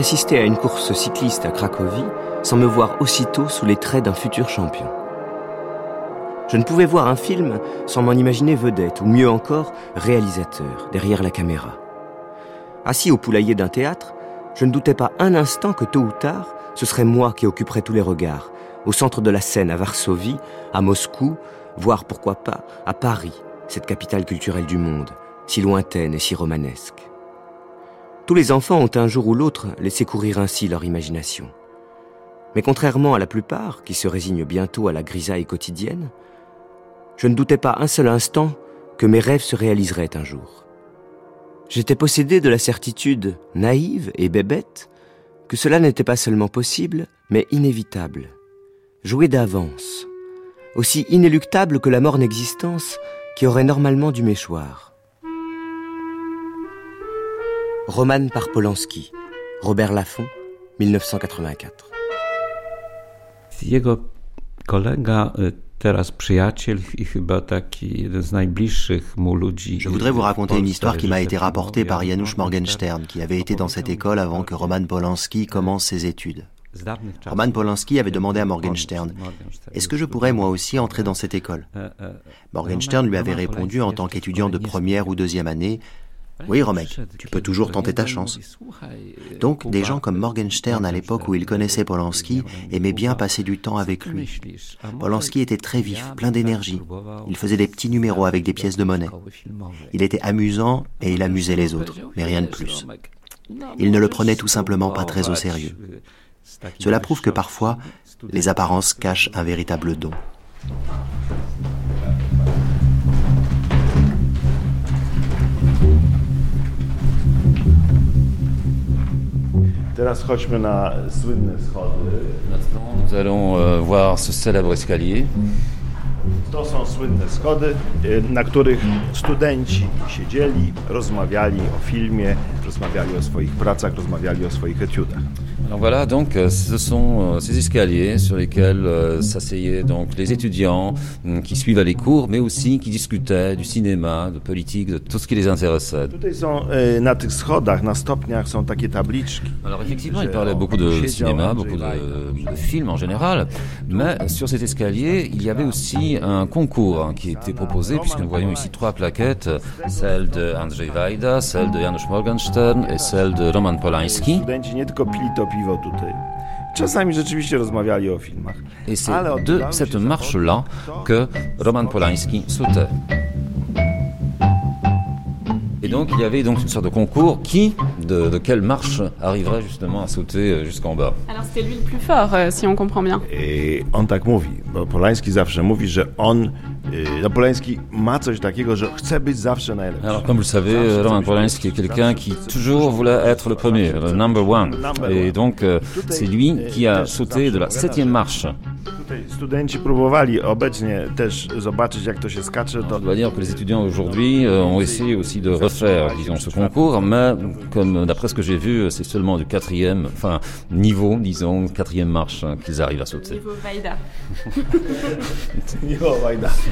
assister à une course cycliste à Cracovie sans me voir aussitôt sous les traits d'un futur champion. Je ne pouvais voir un film sans m'en imaginer vedette, ou mieux encore, réalisateur, derrière la caméra. Assis au poulailler d'un théâtre, je ne doutais pas un instant que tôt ou tard, ce serait moi qui occuperais tous les regards, au centre de la scène à Varsovie, à Moscou, voire pourquoi pas à Paris, cette capitale culturelle du monde, si lointaine et si romanesque. Tous les enfants ont un jour ou l'autre laissé courir ainsi leur imagination. Mais contrairement à la plupart, qui se résignent bientôt à la grisaille quotidienne, je ne doutais pas un seul instant que mes rêves se réaliseraient un jour. J'étais possédé de la certitude, naïve et bébête, que cela n'était pas seulement possible, mais inévitable, joué d'avance, aussi inéluctable que la morne existence qui aurait normalement dû m'échoir. Roman par Polanski, Robert Laffont, 1984. Jego kolega, teraz przyjaciel i chyba taki jeden z najbliższych mu ludzi. Je voudrais vous raconter une histoire qui m'a été rapportée par Janusz Morgenstern, qui avait été dans cette école avant que Roman Polanski commence ses études. Roman Polanski avait demandé à Morgenstern Est-ce que je pourrais moi aussi entrer dans cette école? Morgenstern lui avait répondu en tant qu'étudiant de première ou deuxième année oui, Romek, tu peux toujours tenter ta chance. Donc, des gens comme Morgenstern, à l'époque où il connaissait Polanski, aimaient bien passer du temps avec lui. Polanski était très vif, plein d'énergie. Il faisait des petits numéros avec des pièces de monnaie. Il était amusant et il amusait les autres, mais rien de plus. Il ne le prenait tout simplement pas très au sérieux. Cela prouve que parfois, les apparences cachent un véritable don. Nous allons euh, voir ce célèbre escalier. To są słynne schody, na których studenci siedzieli, rozmawiali o filmie, rozmawiali o swoich pracach, rozmawiali o swoich etiudach. Alors voilà, donc euh, ce sont euh, ces escaliers sur lesquels euh, s'asseyaient donc les étudiants mm, qui suivaient les cours, mais aussi qui discutaient du cinéma, de politique, de tout ce qui les intéressait. Alors effectivement, il parlait beaucoup de cinéma, beaucoup de, de films en général, mais sur cet escalier, il y avait aussi un concours qui était proposé, puisque nous voyons ici trois plaquettes, celle de Andrzej Wajda, celle de Janusz Morgenstern et celle de Roman Polański. Studenci nie tylko pili to piwo tutaj. Czasami rzeczywiście rozmawiali o filmach. Et c'est de cette marche-là que Roman Polański sautait. Et donc il y avait donc une sorte de concours qui, de, de quelle marche arriverait justement à sauter euh, jusqu'en bas. Alors c'était lui le plus fort, euh, si on comprend bien. I on tak mówi, bo Polański zawsze mówi, że on, ma coś takiego, że chce być zawsze najlepszy. Alors comme vous le savez, Roman Polanski est quelqu'un qui toujours voulait être le premier, le number one. Et donc euh, c'est lui qui a sauté de la septième marche. Studenci próbowali obecnie też zobaczyć, jak to się skacze. To... On doit dire que les étudiants aujourd'hui euh, ont essayé aussi de refaire, disons, ce concours, mais comme d'après ce que j'ai vu, c'est seulement du quatrième, enfin niveau, disons, quatrième marche hein, qu'ils arrivent à sauter. Niveau Wajda. Miło, Wajda.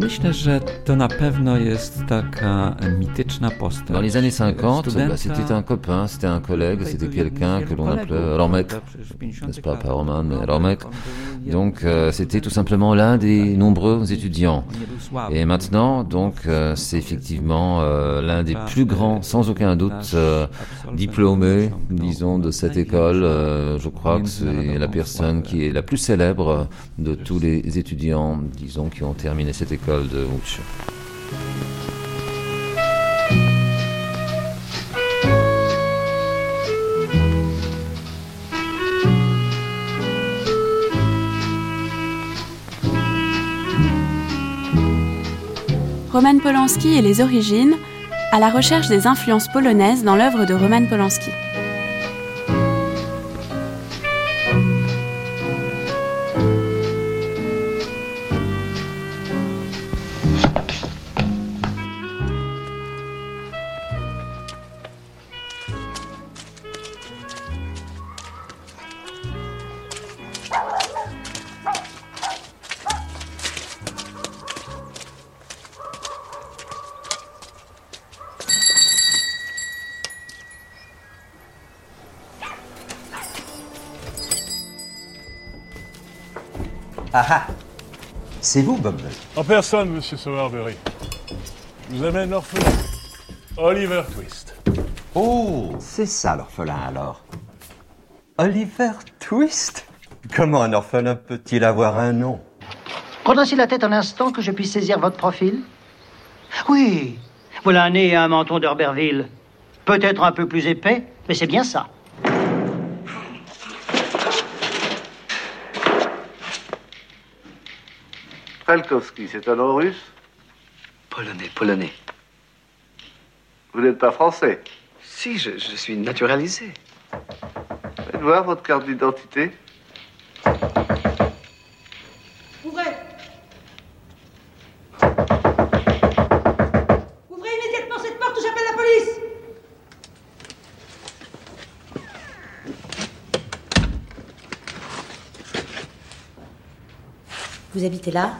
Myślę, że to na pewno jest taka mityczna postać. Dans les années 50, Studenta- bah, c'était un copain, c'était un collègue, c'était quelqu'un que l'on appelait Romek, n'est-ce pas, pas Roman, mais Romek. Donc euh, c'était tout simplement l'un des nombreux étudiants. Et maintenant, donc, euh, c'est effectivement euh, l'un des plus grands, sans aucun doute, diplômés, disons, de cette école. Je crois que c'est la personne qui est la plus célèbre de tous les étudiants, disons, qui ont terminé cette école de. Roman Polanski et les origines, à la recherche des influences polonaises dans l'œuvre de Roman Polanski. C'est vous, Bob En personne, monsieur Sowerberry. Vous avez un orphelin. Oliver Twist. Oh C'est ça l'orphelin alors. Oliver Twist? Comment un orphelin peut-il avoir un nom? Redressez la tête un instant que je puisse saisir votre profil. Oui, voilà un nez et un menton d'Herberville. Peut-être un peu plus épais, mais c'est bien ça. C'est un nom russe Polonais, polonais. Vous n'êtes pas français Si, je, je suis naturalisé. Faites voir votre carte d'identité. Ouvrez Ouvrez immédiatement cette porte ou j'appelle la police Vous habitez là?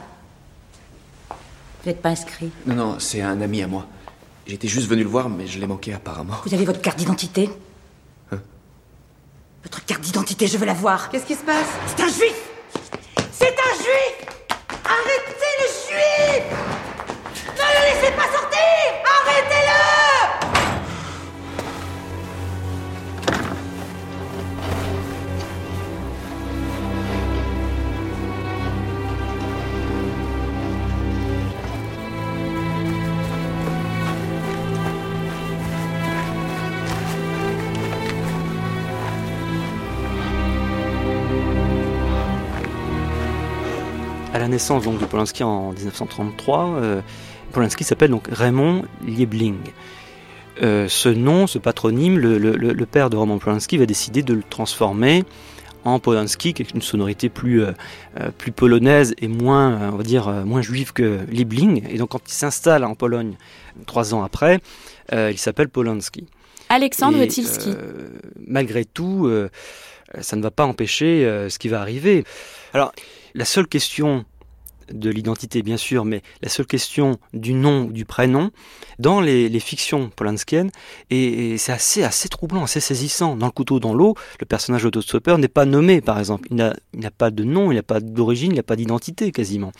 Vous n'êtes pas inscrit Non, non, c'est un ami à moi. J'étais juste venu le voir, mais je l'ai manqué apparemment. Vous avez votre carte d'identité Hein Votre carte d'identité, je veux la voir. Qu'est-ce qui se passe C'est un juif C'est un juif Arrêtez le juif Ne le laissez pas sortir Arrêtez-le la naissance donc, de Polanski en 1933, euh, Polanski s'appelle donc Raymond Liebling. Euh, ce nom, ce patronyme, le, le- le père de Roman Polanski va décider de le transformer en Polanski, qui est une sonorité plus, euh, plus polonaise et moins, on va dire, moins juive que Liebling. Et donc quand il s'installe en Pologne trois ans après, il s'appelle Polanski. Alexandre Et, Tilski. malgré tout, ça ne va pas empêcher ce qui va arriver. Alors, la seule question de l'identité, bien sûr, mais la seule question du nom ou du prénom, dans les, les fictions polanskiennes, et, c'est assez, assez troublant, assez saisissant. Dans Le couteau dans l'eau, le personnage d'Otto Stopper n'est pas nommé, par exemple. Il n'a il n'a pas de nom, il n'a pas d'origine, il n'a pas d'identité, quasiment.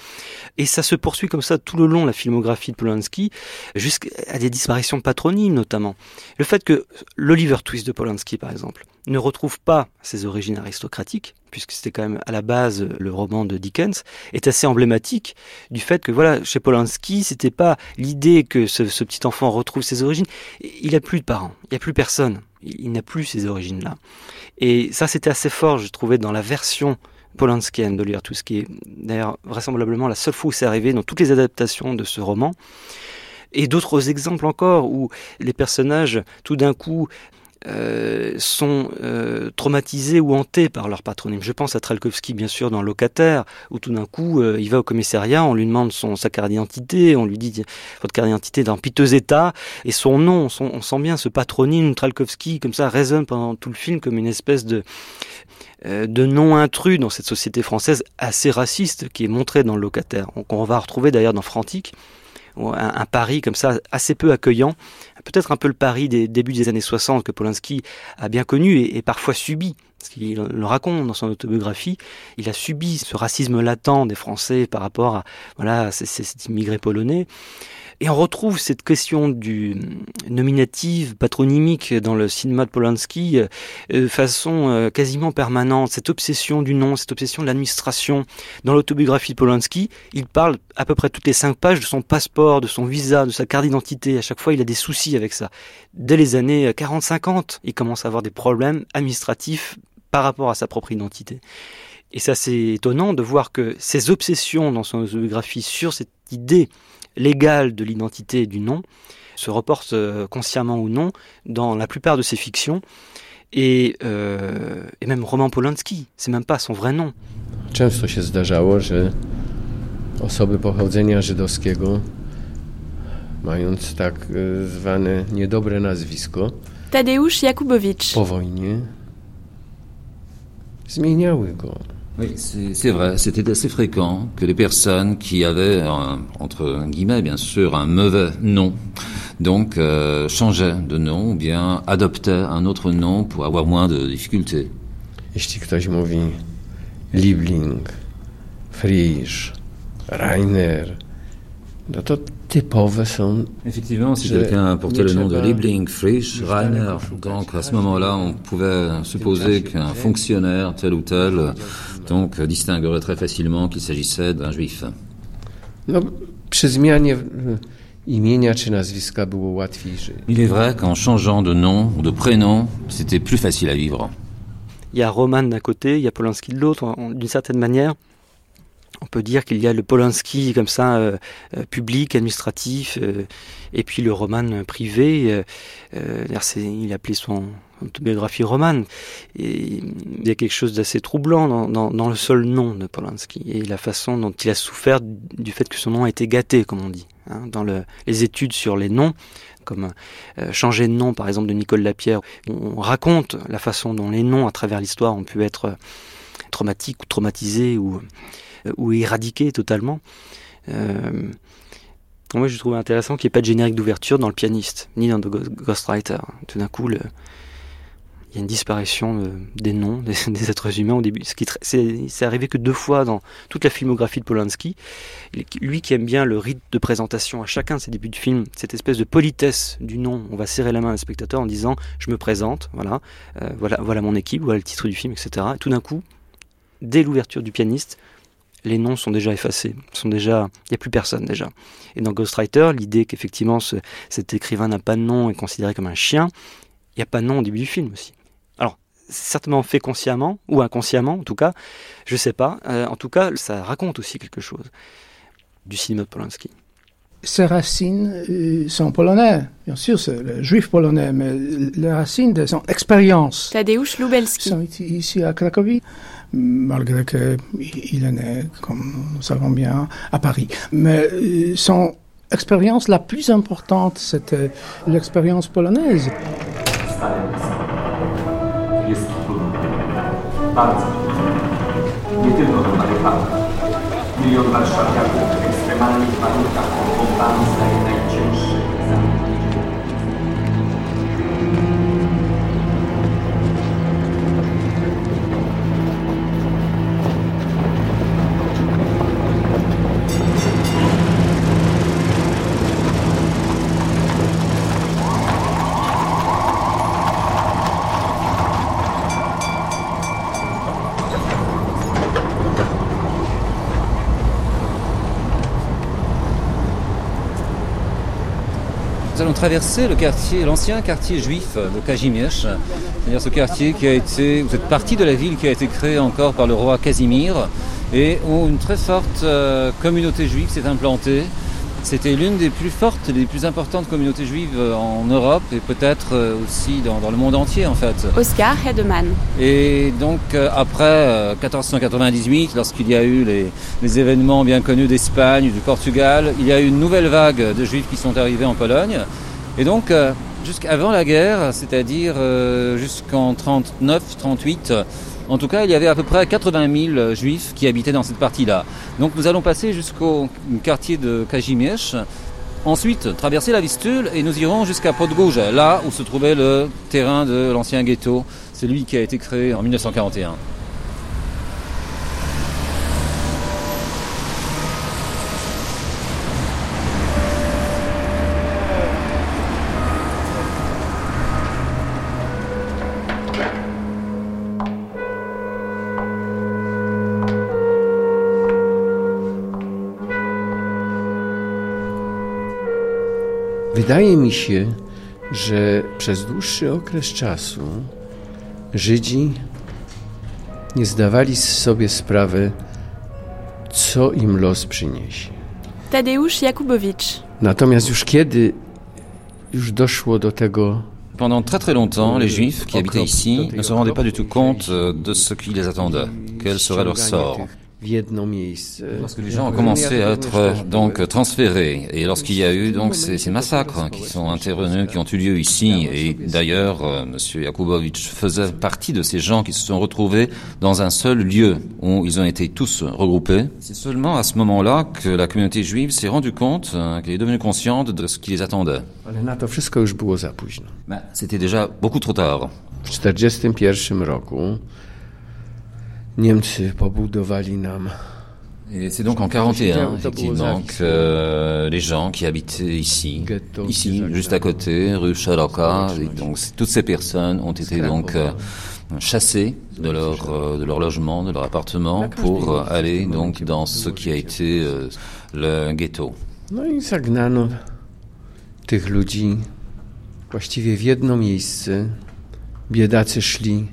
Et ça se poursuit comme ça tout le long de la filmographie de Polanski, jusqu'à des disparitions patronymes, notamment. Le fait que l'Oliver Twist de Polanski, par exemple, ne retrouve pas ses origines aristocratiques, puisque c'était quand même à la base le roman de Dickens, est assez emblématique du fait que voilà, chez Polanski, c'était pas l'idée que ce, ce petit enfant retrouve ses origines. Il a plus de parents, il n'y a plus personne, il, n'a plus ces origines-là. Et ça, c'était assez fort, je trouvais, dans la version polanskienne d'Oliver Twist, qui est d'ailleurs vraisemblablement la seule fois où c'est arrivé dans toutes les adaptations de ce roman. Et d'autres exemples encore où les personnages, tout d'un coup, euh, sont euh, traumatisés ou hantés par leur patronyme. Je pense à Trelkowski, bien sûr, dans Locataire, où tout d'un coup, euh, il va au commissariat, on lui demande son, sa carte d'identité, on lui dit votre carte d'identité est dans piteux état, et son nom, on sent bien ce patronyme Trelkowski, comme ça, résonne pendant tout le film comme une espèce de de intrus dans cette société française assez raciste qui est montrée dans locataire. Donc, on va retrouver d'ailleurs dans Frantic un, un Paris comme ça assez peu accueillant, peut-être un peu le Paris des débuts des années 60 que Polanski a bien connu et, parfois subi. Parce qu'il le raconte dans son autobiographie, il a subi ce racisme latent des Français par rapport à voilà ces immigrés polonais. Et on retrouve cette question du nominative, patronymique dans le cinéma de Polanski euh, de façon euh, quasiment permanente. Cette obsession du nom, cette obsession de l'administration. Dans l'autobiographie de Polanski, il parle à peu près toutes les cinq pages de son passeport, de son visa, de sa carte d'identité. À chaque fois, il a des soucis avec ça. Dès les années 40-50, il commence à avoir des problèmes administratifs par rapport à sa propre identité. Et c'est assez étonnant de voir que ces obsessions dans son autobiographie sur cette idée légale de l'identité et du nom se reportent euh, consciemment ou non dans la plupart de ses fictions. Et, euh, et même Roman Polanski, c'est même pas son vrai nom. Często się zdarzało, że osoby pochodzenia żydowskiego, mając tak e, zwane niedobre nazwisko, Tadeusz Jakubowicz. po wojnie zmieniały go. Oui, c'est vrai, c'était assez fréquent que les personnes qui avaient, un- entre guillemets bien sûr, un mauvais nom, donc euh, changeaient de nom ou bien adoptaient un autre nom pour avoir moins de difficultés. Jeśli ktoś mówi Liebling Frisch, Rainer, no to typowe są. Effectivement, si quelqu'un portait le nom de Liebling, Frisch, Rainer, donc à ce moment-là, on pouvait supposer qu'un fonctionnaire tel ou tel donc distinguerait très facilement qu'il s'agissait d'un juif. No, przy zmianie imienia czy nazwiska było łatwiej żyć. Il est vrai qu'en changeant de nom ou de prénom, c'était plus facile à vivre. Il y a Roman d'un côté, il y a Polanski de l'autre. D'une certaine manière, on peut dire qu'il y a le Polanski comme ça, euh, euh, public, administratif, euh, et puis le Roman privé. il a appelé son autobiographie Roman. Et il y a quelque chose d'assez troublant dans, le seul nom de Polanski et la façon dont il a souffert du fait que son nom a été gâté, comme on dit. Hein, dans les études sur les noms, comme changer de nom par exemple de Nicole Lapierre, on raconte la façon dont les noms à travers l'histoire ont pu être traumatiques ou traumatisés ou ou éradiqué totalement. Euh, moi, je trouve intéressant qu'il n'y ait pas de générique d'ouverture dans le pianiste, ni dans The Ghostwriter. Tout d'un coup, il y a une disparition des noms des, êtres humains au début. Ce qui c'est arrivé que deux fois dans toute la filmographie de Polanski. Lui qui aime bien le rite de présentation à chacun de ses débuts de film, cette espèce de politesse du nom. On va serrer la main à un spectateur en disant je me présente, voilà, euh, voilà, voilà mon équipe, voilà le titre du film, etc. Et tout d'un coup, dès l'ouverture du pianiste, les noms sont déjà effacés, sont déjà, il n'y a plus personne déjà. Et dans Ghostwriter, l'idée qu'effectivement cet écrivain n'a pas de nom est considéré comme un chien, il n'y a pas de nom au début du film aussi. Certainement fait consciemment, ou inconsciemment en tout cas, je ne sais pas. Euh, en tout cas, ça raconte aussi quelque chose du cinéma de Polanski. Ses racines euh, sont polonais, bien sûr, c'est le juif polonais, mais les racines de son expérience. Tadeusz Lubelski. sont ici à Cracovie malgré qu'il est né, comme nous savons bien, à Paris. Mais euh, son expérience la plus importante, c'était l'expérience polonaise. bardzo nie tylko do Marypana. Milion warszawiaków w ekstremalnych warunkach pod bombami zdaje traverser le quartier, l'ancien quartier juif de Kazimierz, c'est-à-dire ce quartier qui a été, vous êtes partie de la ville qui a été créée encore par le roi Casimir et où une très forte euh, communauté juive s'est implantée. C'était l'une des plus fortes, des plus importantes communautés juives euh, en Europe et peut-être euh, aussi dans, le monde entier en fait. Oscar Hedemann. Et donc après 1498, lorsqu'il y a eu les, les événements bien connus d'Espagne, du Portugal, il y a eu une nouvelle vague de juifs qui sont arrivés en Pologne. Et donc jusqu'avant la guerre, c'est-à-dire jusqu'en 39-38, en tout cas, il y avait à peu près 80 000 juifs qui habitaient dans cette partie-là. Donc nous allons passer jusqu'au quartier de Kazimierz. Ensuite, traverser la Vistule et nous irons jusqu'à Podgorze, là où se trouvait le terrain de l'ancien ghetto, celui qui a été créé en 1941. Wydaje mi się, że przez dłuższy okres czasu Żydzi nie zdawali sobie sprawy, co im los przyniesie. Tadeusz Jakubowicz. Natomiast już kiedy już doszło do tego Pendant très très longtemps, les Juifs qui habitaient ici ne se rendaient pas du tout compte de ce qui les attendait, quel serait leur sort. Lorsque les gens ont commencé à être donc transférés et lorsqu'il y a eu donc ces, massacres qui sont intervenus, qui ont eu lieu ici et d'ailleurs euh, Monsieur Yakubovitch faisait partie de ces gens qui se sont retrouvés dans un seul lieu où ils ont été tous regroupés. C'est seulement à ce moment-là que la communauté juive s'est rendue compte euh, qu'elle est devenue consciente de ce qui les attendait. Ben, c'était déjà beaucoup trop tard. Et c'est donc en 41, effectivement, que les gens qui habitaient ici, ici, juste à côté, rue Chaloka, donc toutes ces personnes ont été donc chassés de leur, euh, de leur logement, de leur appartement pour euh, aller donc dans ce qui a été euh, le ghetto. No i zagnano tych ludzi. Właściwie w jedno miejsce. Biedacy szli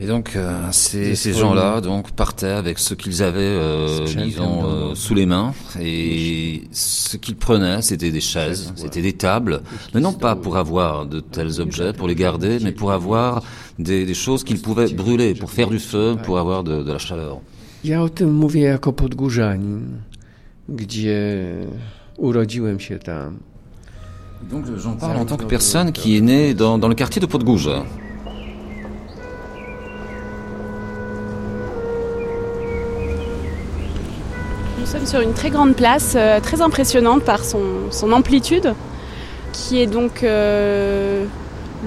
et donc euh, ces, ces gens-là donc partaient avec ce qu'ils avaient, euh, disons, euh, sous les mains. Et ce qu'ils prenaient, c'était des chaises, c'était des tables, mais non pas pour avoir de tels objets, pour les garder, mais pour avoir des, des choses qu'ils pouvaient brûler, pour faire du feu, pour avoir de, de la chaleur. Ja o tym mówię jako podgórzanin, gdzie urodziłem się tam. Donc j'en parle en tant que personne qui est née dans, dans le quartier de Podgórze. Sommes sur une très grande place, euh, très impressionnante par son, son, amplitude, qui est donc, euh,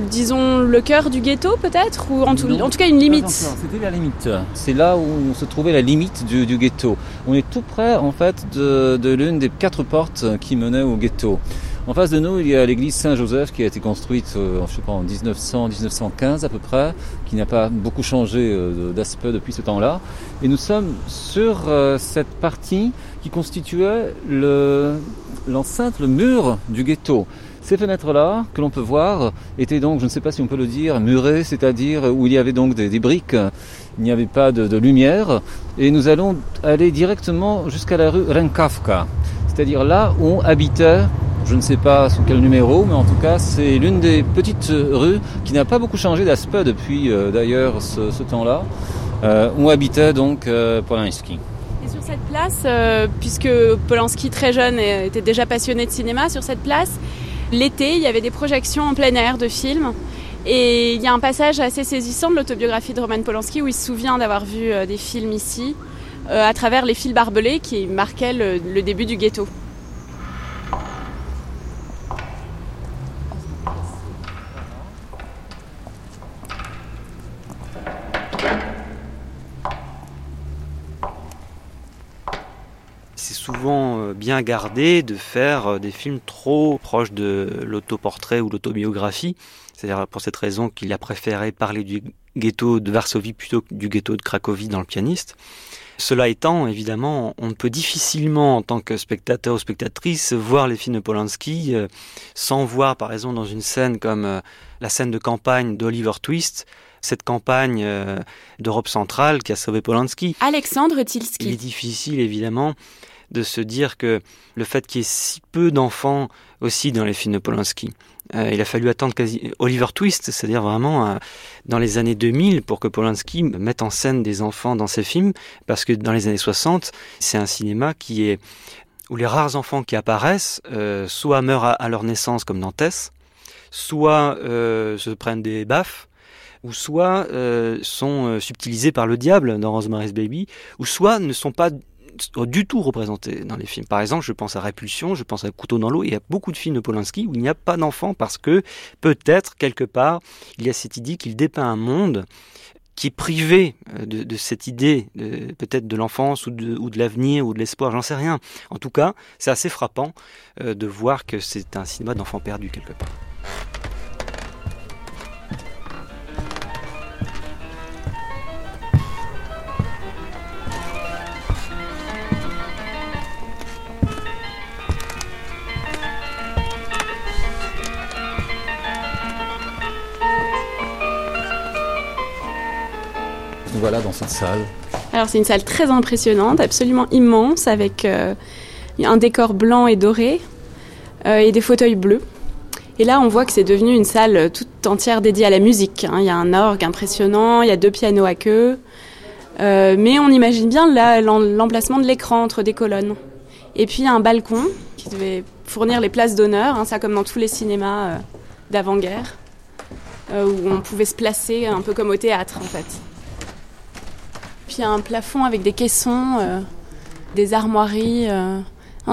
disons, le cœur du ghetto peut-être, ou en tout, en tout, cas une limite. C'était la limite. C'est là où se trouvait la limite du, du, ghetto. On est tout près en fait de, de l'une des quatre portes qui menaient au ghetto. En face de nous, il y a l'église Saint-Joseph qui a été construite euh, je sais pas, en 1900-1915 à peu près, qui n'a pas beaucoup changé euh, d'aspect depuis ce temps-là. Et nous sommes sur euh, cette partie qui constituait l'enceinte, le, mur du ghetto. Ces fenêtres-là, que l'on peut voir, étaient donc, je ne sais pas si on peut le dire, murées, c'est-à-dire où il y avait donc des, briques, il n'y avait pas de, lumière, et nous allons aller directement jusqu'à la rue Renkavka, c'est-à-dire là où habitait je ne sais pas sous quel numéro, mais en tout cas, c'est l'une des petites rues qui n'a pas beaucoup changé d'aspect depuis euh, d'ailleurs ce, temps-là, euh, où habitait donc euh, Polanski. Et sur cette place, puisque Polanski très jeune était déjà passionné de cinéma, sur cette place, l'été, il y avait des projections en plein air de films. Et il y a un passage assez saisissant de l'autobiographie de Roman Polanski où il se souvient d'avoir vu des films ici, à travers les fils barbelés qui marquaient le début du ghetto. souvent euh, bien gardé de faire euh, des films trop proches de l'autoportrait ou l'autobiographie. C'est-à-dire pour cette raison qu'il a préféré parler du ghetto de Varsovie plutôt que du ghetto de Cracovie dans le pianiste. Cela étant, évidemment, on peut difficilement, en tant que spectateur ou spectatrice, voir les films de Polanski euh, sans voir, par exemple, dans une scène comme euh, la scène de campagne d'Oliver Twist, cette campagne d'Europe centrale qui a sauvé Polanski. Alexandre Tilski. Il est difficile, évidemment, de se dire que le fait qu'il y ait si peu d'enfants aussi dans les films de Polanski, euh, il a fallu attendre quasi Oliver Twist, c'est-à-dire vraiment euh, dans les années 2000 pour que Polanski mette en scène des enfants dans ses films, parce que dans les années 60, c'est un cinéma qui est où les rares enfants qui apparaissent euh, soit meurent à, à, leur naissance comme Nantes, soit se prennent des baffes, ou soit sont subtilisés par le diable dans Rosemary's Baby, ou soit ne sont pas du tout représenté dans les films. Par exemple, je pense à Répulsion, je pense à Couteau dans l'eau, il y a beaucoup de films de Polanski où il n'y a pas d'enfants parce que peut-être quelque part il y a cette idée qu'il dépeint un monde qui est privé de, de cette idée peut-être de l'enfance ou de, ou de l'avenir ou de l'espoir, j'en sais rien. En tout cas, c'est assez frappant euh, de voir que c'est un cinéma d'enfants perdus quelque part. Voilà dans cette salle Alors c'est une salle très impressionnante, absolument immense, avec euh, un décor blanc et doré euh, et des fauteuils bleus. Et là, on voit que c'est devenu une salle toute entière dédiée à la musique. Hein. Il y a un orgue impressionnant, il y a deux pianos à queue. Euh, mais on imagine bien l'emplacement de l'écran entre des colonnes. Et puis un balcon qui devait fournir les places d'honneur, hein, ça comme dans tous les cinémas d'avant-guerre, où on pouvait se placer un peu comme au théâtre en fait. Puis il y a un plafond avec des caissons, euh, des armoiries. Euh...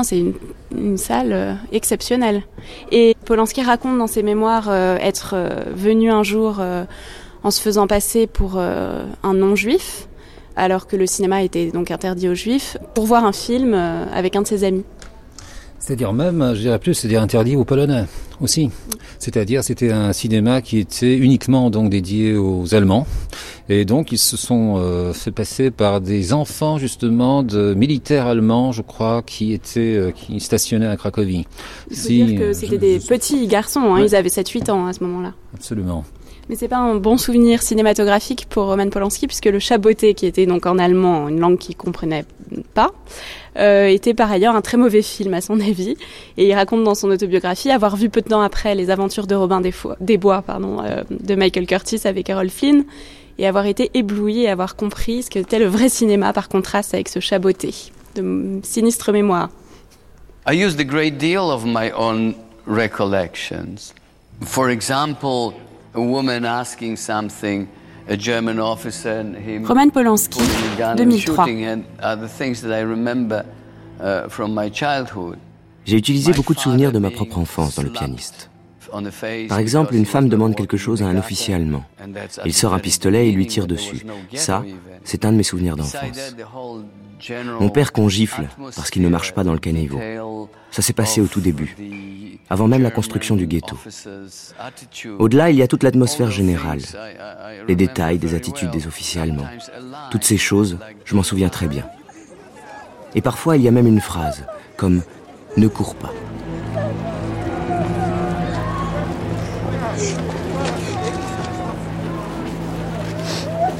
C'est une, une, salle euh, exceptionnelle. Et Polanski raconte dans ses mémoires être venu un jour en se faisant passer pour un non-juif alors que le cinéma était donc interdit aux juifs, pour voir un film avec un de ses amis. C'est-à-dire même, je dirais plus, c'est-à-dire interdit aux Polonais aussi. C'est-à-dire c'était un cinéma qui était uniquement donc dédié aux Allemands. Et donc ils se sont euh, fait passer par des enfants justement de militaires allemands, je crois, qui étaient euh, qui stationnaient à Cracovie. Il faut dire que c'était des petits garçons, hein, ils avaient 7-8 ans à ce moment-là. Absolument. Mais c'est pas un bon souvenir cinématographique pour Roman Polanski puisque le chaboté, qui était donc en allemand, une langue qu'il comprenait pas, euh, était par ailleurs un très mauvais film à son avis. Et il raconte dans son autobiographie avoir vu peu de temps après les aventures de Robin des, Bois pardon, euh, de Michael Curtis avec Errol Flynn et avoir été ébloui et avoir compris ce qu'était le vrai cinéma par contraste avec ce chaboté de sinistre mémoire. I used a great deal of my own Roman Polanski, 2003. J'ai utilisé beaucoup de souvenirs de ma propre enfance dans Le pianiste. Par exemple, une femme demande quelque chose à un officier allemand. Il sort un pistolet et lui tire dessus. Ça, c'est un de mes souvenirs d'enfance. Mon père qu'on gifle parce qu'il ne marche pas dans le caniveau. Ça s'est passé au tout début, avant même la construction du ghetto. Au-delà, il y a toute l'atmosphère générale, les détails des attitudes des officiers allemands. Toutes ces choses, je m'en souviens très bien. Et parfois, il y a même une phrase, comme ⁇ Ne cours pas ⁇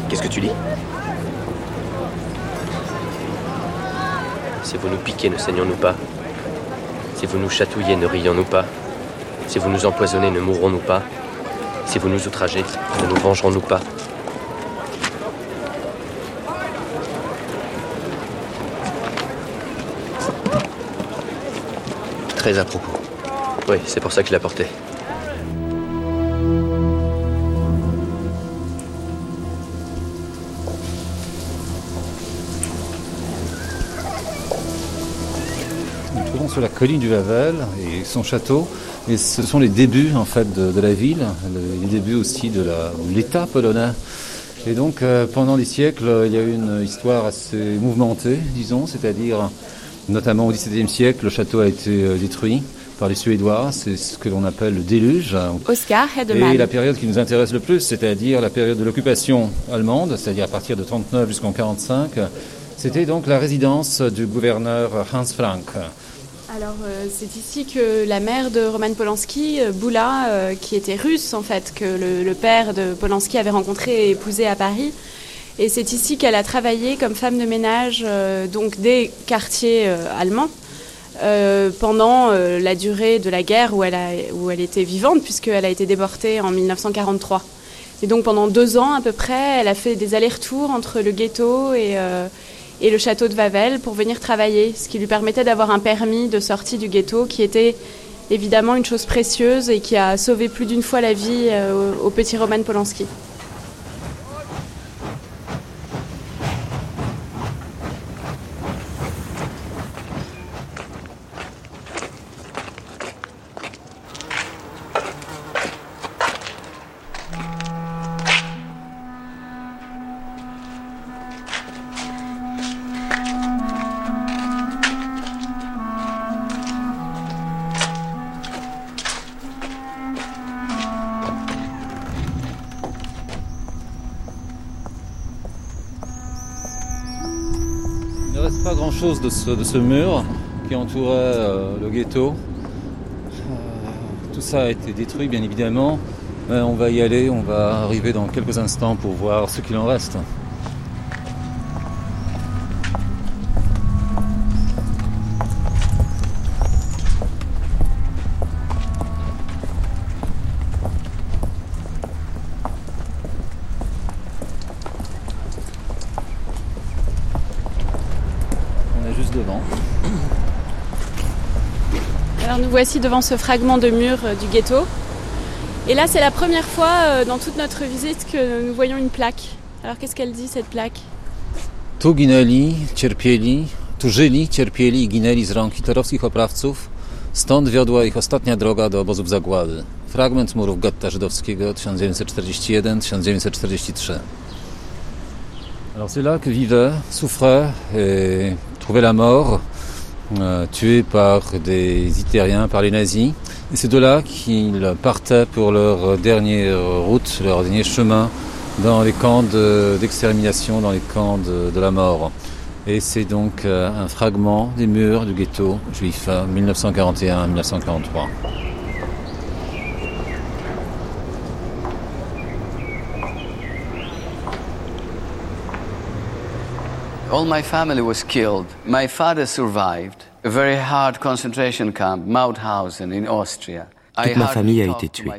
Qu'est-ce que tu lis? Si vous nous piquez, ne saignons-nous pas Si vous nous chatouillez, ne rions-nous pas Si vous nous empoisonnez, ne mourrons-nous pas Si vous nous outragez, ne nous vengerons-nous pas Très à propos. Oui, c'est pour ça que je l'ai apporté. Sur la colline du Vavel et son château. Et ce sont les débuts en fait de, la ville, les débuts aussi de l'État polonais. Et donc euh, pendant des siècles, il y a eu une histoire assez mouvementée, disons, c'est-à-dire notamment au XVIIe siècle, le château a été euh, détruit par les Suédois, c'est ce que l'on appelle le déluge. Oscar Et la période qui nous intéresse le plus, c'est-à-dire la période de l'occupation allemande, c'est-à-dire à partir de 39 jusqu'en 45, c'était donc la résidence du gouverneur Hans Frank. Alors euh, c'est ici que la mère de Roman Polanski, euh, Boula, euh, qui était russe en fait, que le, père de Polanski avait rencontré et épousé à Paris. Et c'est ici qu'elle a travaillé comme femme de ménage donc des quartiers allemands pendant la durée de la guerre où elle, était vivante puisqu'elle a été déportée en 1943. Et donc pendant deux ans à peu près, elle a fait des allers-retours entre le ghetto et et le château de Vavel pour venir travailler, ce qui lui permettait d'avoir un permis de sortie du ghetto qui était évidemment une chose précieuse et qui a sauvé plus d'une fois la vie euh, au petit Roman Polanski. De ce, mur qui entourait euh, le ghetto. Euh, tout ça a été détruit bien évidemment. Mais on va y aller, on va arriver dans quelques instants pour voir ce qu'il en reste. Voici devant ce fragment de mur euh, du ghetto. Et là, c'est la première fois euh, dans toute notre visite que nous voyons une plaque. Alors, qu'est-ce qu'elle dit, cette plaque? Tu ginęli, cierpieli, tu żyli, cierpieli i ginęli z rąk hitlerowskich oprawców. Stąd wiodła ich ostatnia droga do obozów zagłady. Fragment murów getta żydowskiego 1941-1943. Alors c'est là que vivait, souffrait et trouvait la mort, euh, tué par des Itériens, par les nazis. Et c'est de là qu'ils partaient pour leur dernière route, leur dernier chemin dans les camps d'extermination, dans les camps de, la mort. Et c'est donc euh, un fragment des murs du ghetto juif 1941-1943. All my family was killed. My father survived a very hard concentration camp, Mauthausen, in Austria. Toute ma famille a été tuée.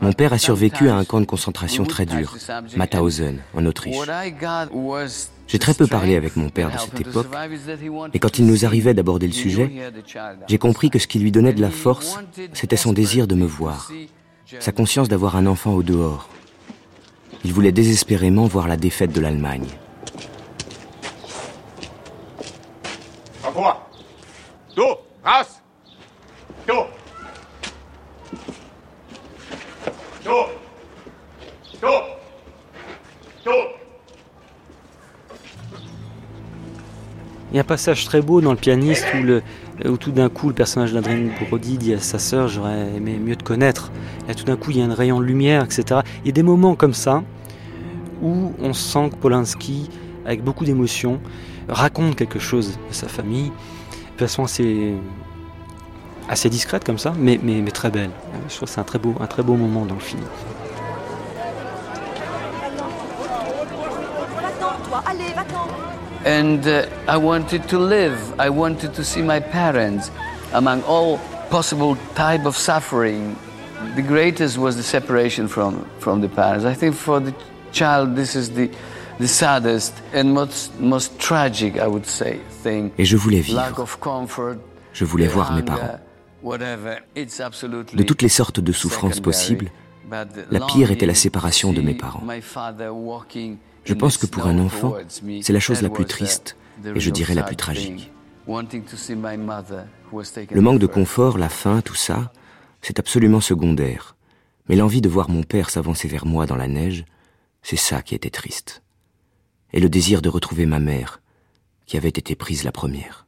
Mon père a survécu à un camp de concentration très dur, Mauthausen, en Autriche. J'ai très peu parlé avec mon père de cette époque, et quand il nous arrivait d'aborder le sujet, j'ai compris que ce qui lui donnait de la force, c'était son désir de me voir, sa conscience d'avoir un enfant au dehors. Il voulait désespérément voir la défaite de l'Allemagne. Il y a un passage très beau dans le pianiste où, tout d'un coup le personnage d'Adrien Brody dit à sa sœur j'aurais aimé mieux te connaître. Et tout d'un coup il y a un rayon de lumière, etc. Il y a des moments comme ça où on sent que Polanski, avec beaucoup d'émotion, raconte quelque chose de sa famille de façon assez, assez discrète comme ça, mais, mais, mais très belle. Je trouve que c'est un très beau, un très beau moment dans le film. And uh, I wanted to live. I wanted to see my parents. Among all possible type of suffering, the greatest was the separation from, from the parents. I think for the child, this is the, the saddest and most, most tragic, I would say, thing. Et je voulais vivre. Je voulais voir mes parents. De toutes les sortes de souffrances possibles, la pire était la séparation de mes parents. Je pense que pour un enfant, c'est la chose la plus triste et je dirais la plus tragique. Le manque de confort, la faim, tout ça, c'est absolument secondaire. Mais l'envie de voir mon père s'avancer vers moi dans la neige, c'est ça qui était triste. Et le désir de retrouver ma mère, qui avait été prise la première.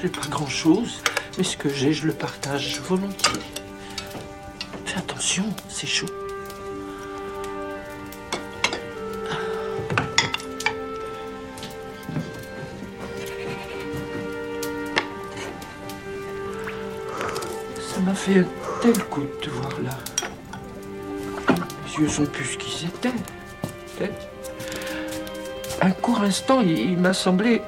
J'ai pas grand-chose, mais ce que j'ai, je le partage volontiers. Fais attention, c'est chaud. Fait un tel coup de te voir là. Les yeux sont plus ce qu'ils étaient. Un court instant, il m'a semblé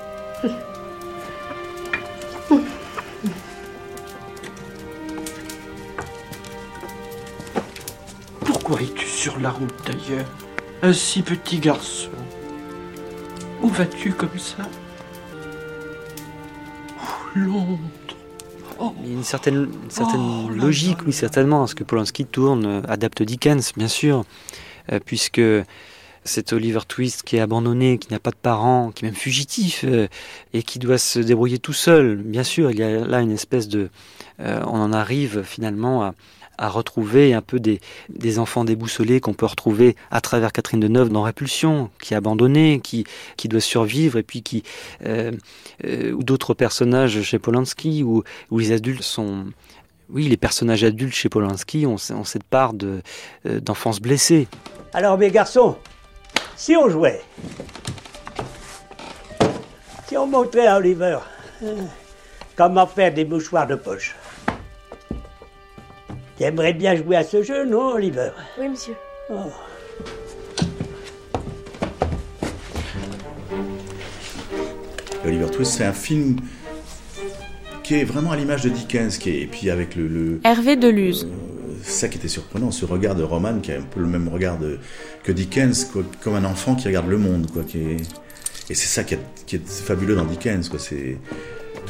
Pourquoi es-tu sur la route d'ailleurs Un si petit garçon? Où vas-tu comme ça? Oh, Londres. Oh. Il y a une certaine, certaine oh, logique, oui, certainement, à ce que Polanski tourne, euh, adapte Dickens, bien sûr, euh, puisque c'est Oliver Twist qui est abandonné, qui n'a pas de parents, qui est même fugitif euh, et qui doit se débrouiller tout seul. Bien sûr, il y a là une espèce de... on en arrive finalement à, à retrouver un peu des, enfants déboussolés qu'on peut retrouver à travers Catherine Deneuve dans Répulsion, qui est abandonnée, qui, qui doit survivre, et puis qui euh, euh, ou d'autres personnages chez Polanski, où, où les adultes sont oui, les personnages adultes chez Polanski ont, cette part de, euh, d'enfance blessée. Alors, mes garçons, si on jouait, si on montrait à Oliver comment faire des mouchoirs de poche, tu aimerais bien jouer à ce jeu, non, Oliver? Oui, monsieur. Oh. Oliver Twist, c'est un film qui est vraiment à l'image de Dickens, qui est, et puis avec le... Hervé Deluse. Euh, ça qui était surprenant, ce regard de Roman, qui a un peu le même regard que Dickens, comme un enfant qui regarde le monde, quoi, qui est, et c'est ça qui est, qui est, fabuleux dans Dickens, quoi, c'est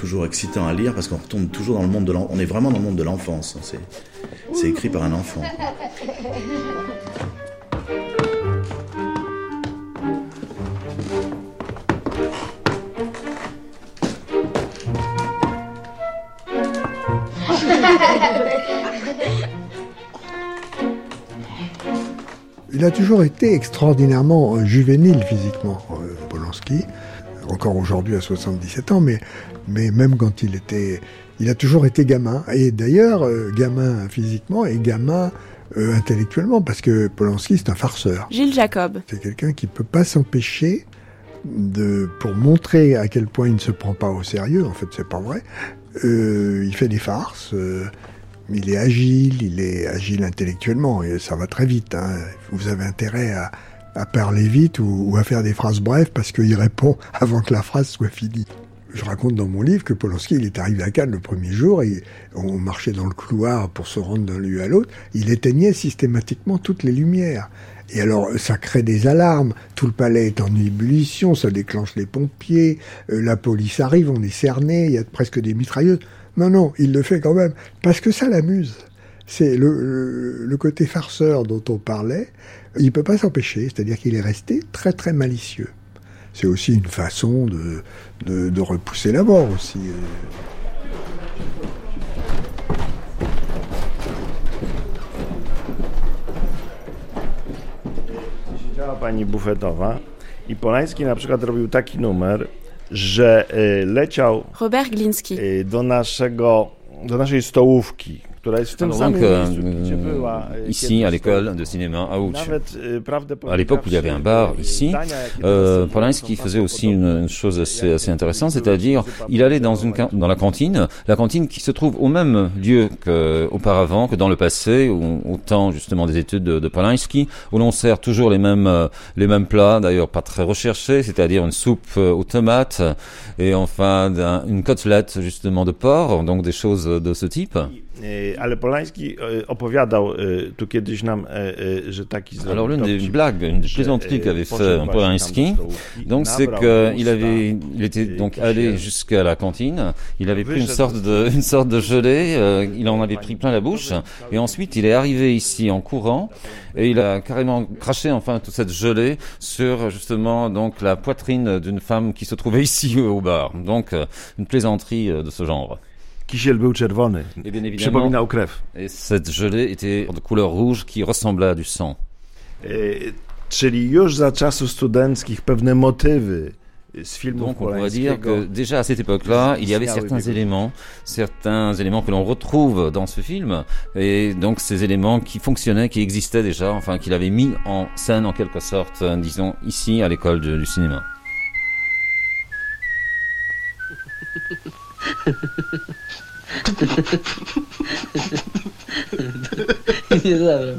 toujours excitant à lire parce qu'on retombe toujours dans le monde de l'enfance. On est vraiment dans le monde de l'enfance. C'est, c'est écrit par un enfant. Il a toujours été extraordinairement euh, juvénile physiquement, euh, Polanski, encore aujourd'hui à 77 ans, mais, mais même quand il était... Il a toujours été gamin, et d'ailleurs euh, gamin physiquement et gamin intellectuellement, parce que Polanski c'est un farceur. Gilles Jacob. C'est quelqu'un qui peut pas s'empêcher de, pour montrer à quel point il ne se prend pas au sérieux, en fait c'est pas vrai, il fait des farces il est agile, il est agile intellectuellement, et ça va très vite. Hein. Vous avez intérêt à, parler vite ou, à faire des phrases brèves parce qu'il répond avant que la phrase soit finie. Je raconte dans mon livre que Polanski, il est arrivé à Cannes le premier jour et on marchait dans le couloir pour se rendre d'un lieu à l'autre. Il éteignait systématiquement toutes les lumières. Et alors, ça crée des alarmes. Tout le palais est en ébullition, ça déclenche les pompiers, euh, la police arrive, on est cerné, il y a presque des mitrailleuses. Non, non, il le fait quand même, parce que ça l'amuse. C'est le, côté farceur dont on parlait, il ne peut pas s'empêcher, c'est-à-dire qu'il est resté très très malicieux. C'est aussi une façon de, de, repousser la mort aussi. pani bufetowa i Polański na przykład robił taki numer, że leciał Robert Glinski do naszego do naszej stołówki donc, euh, ici, à l'école de cinéma à Ouch. À l'époque où il y avait un bar ici, euh, Polanski faisait aussi une, chose assez, assez intéressante, c'est-à-dire il allait dans, une, dans la cantine, la cantine qui se trouve au même lieu qu'auparavant, que dans le passé, au, temps justement des études de, de Polanski, où l'on sert toujours les mêmes, euh, les mêmes plats, d'ailleurs pas très recherchés, c'est-à-dire une soupe euh, aux tomates et enfin une côtelette justement de porc, donc des choses de ce type. Ale Polański opowiadał tu kiedyś nam, że taki Alors l'une des blagues, une des plaisanteries qu'avait fait Polanski, donc c'est qu'il avait, il était donc allé jusqu'à la cantine, il avait pris une sorte de, une sorte de gelée, euh, il en avait pris plein la bouche, et ensuite il est arrivé ici en courant, et il a carrément craché enfin toute cette gelée sur justement donc la poitrine d'une femme qui se trouvait ici au bar. Donc euh, une plaisanterie euh, de ce genre. Kisiel był czerwony. Przypominał krew. Cette gelée était de couleur rouge qui ressemblait à du sang. E, czyli już za czasów studenckich pewne motywy z filmów Donc on pourrait dire que déjà à cette époque-là, il y avait certains éléments, certains éléments que l'on retrouve dans ce film, et donc ces éléments qui fonctionnaient, qui existaient déjà, enfin qu'il avait mis en scène en quelque sorte, disons ici à l'école du cinéma. Nie zabrał.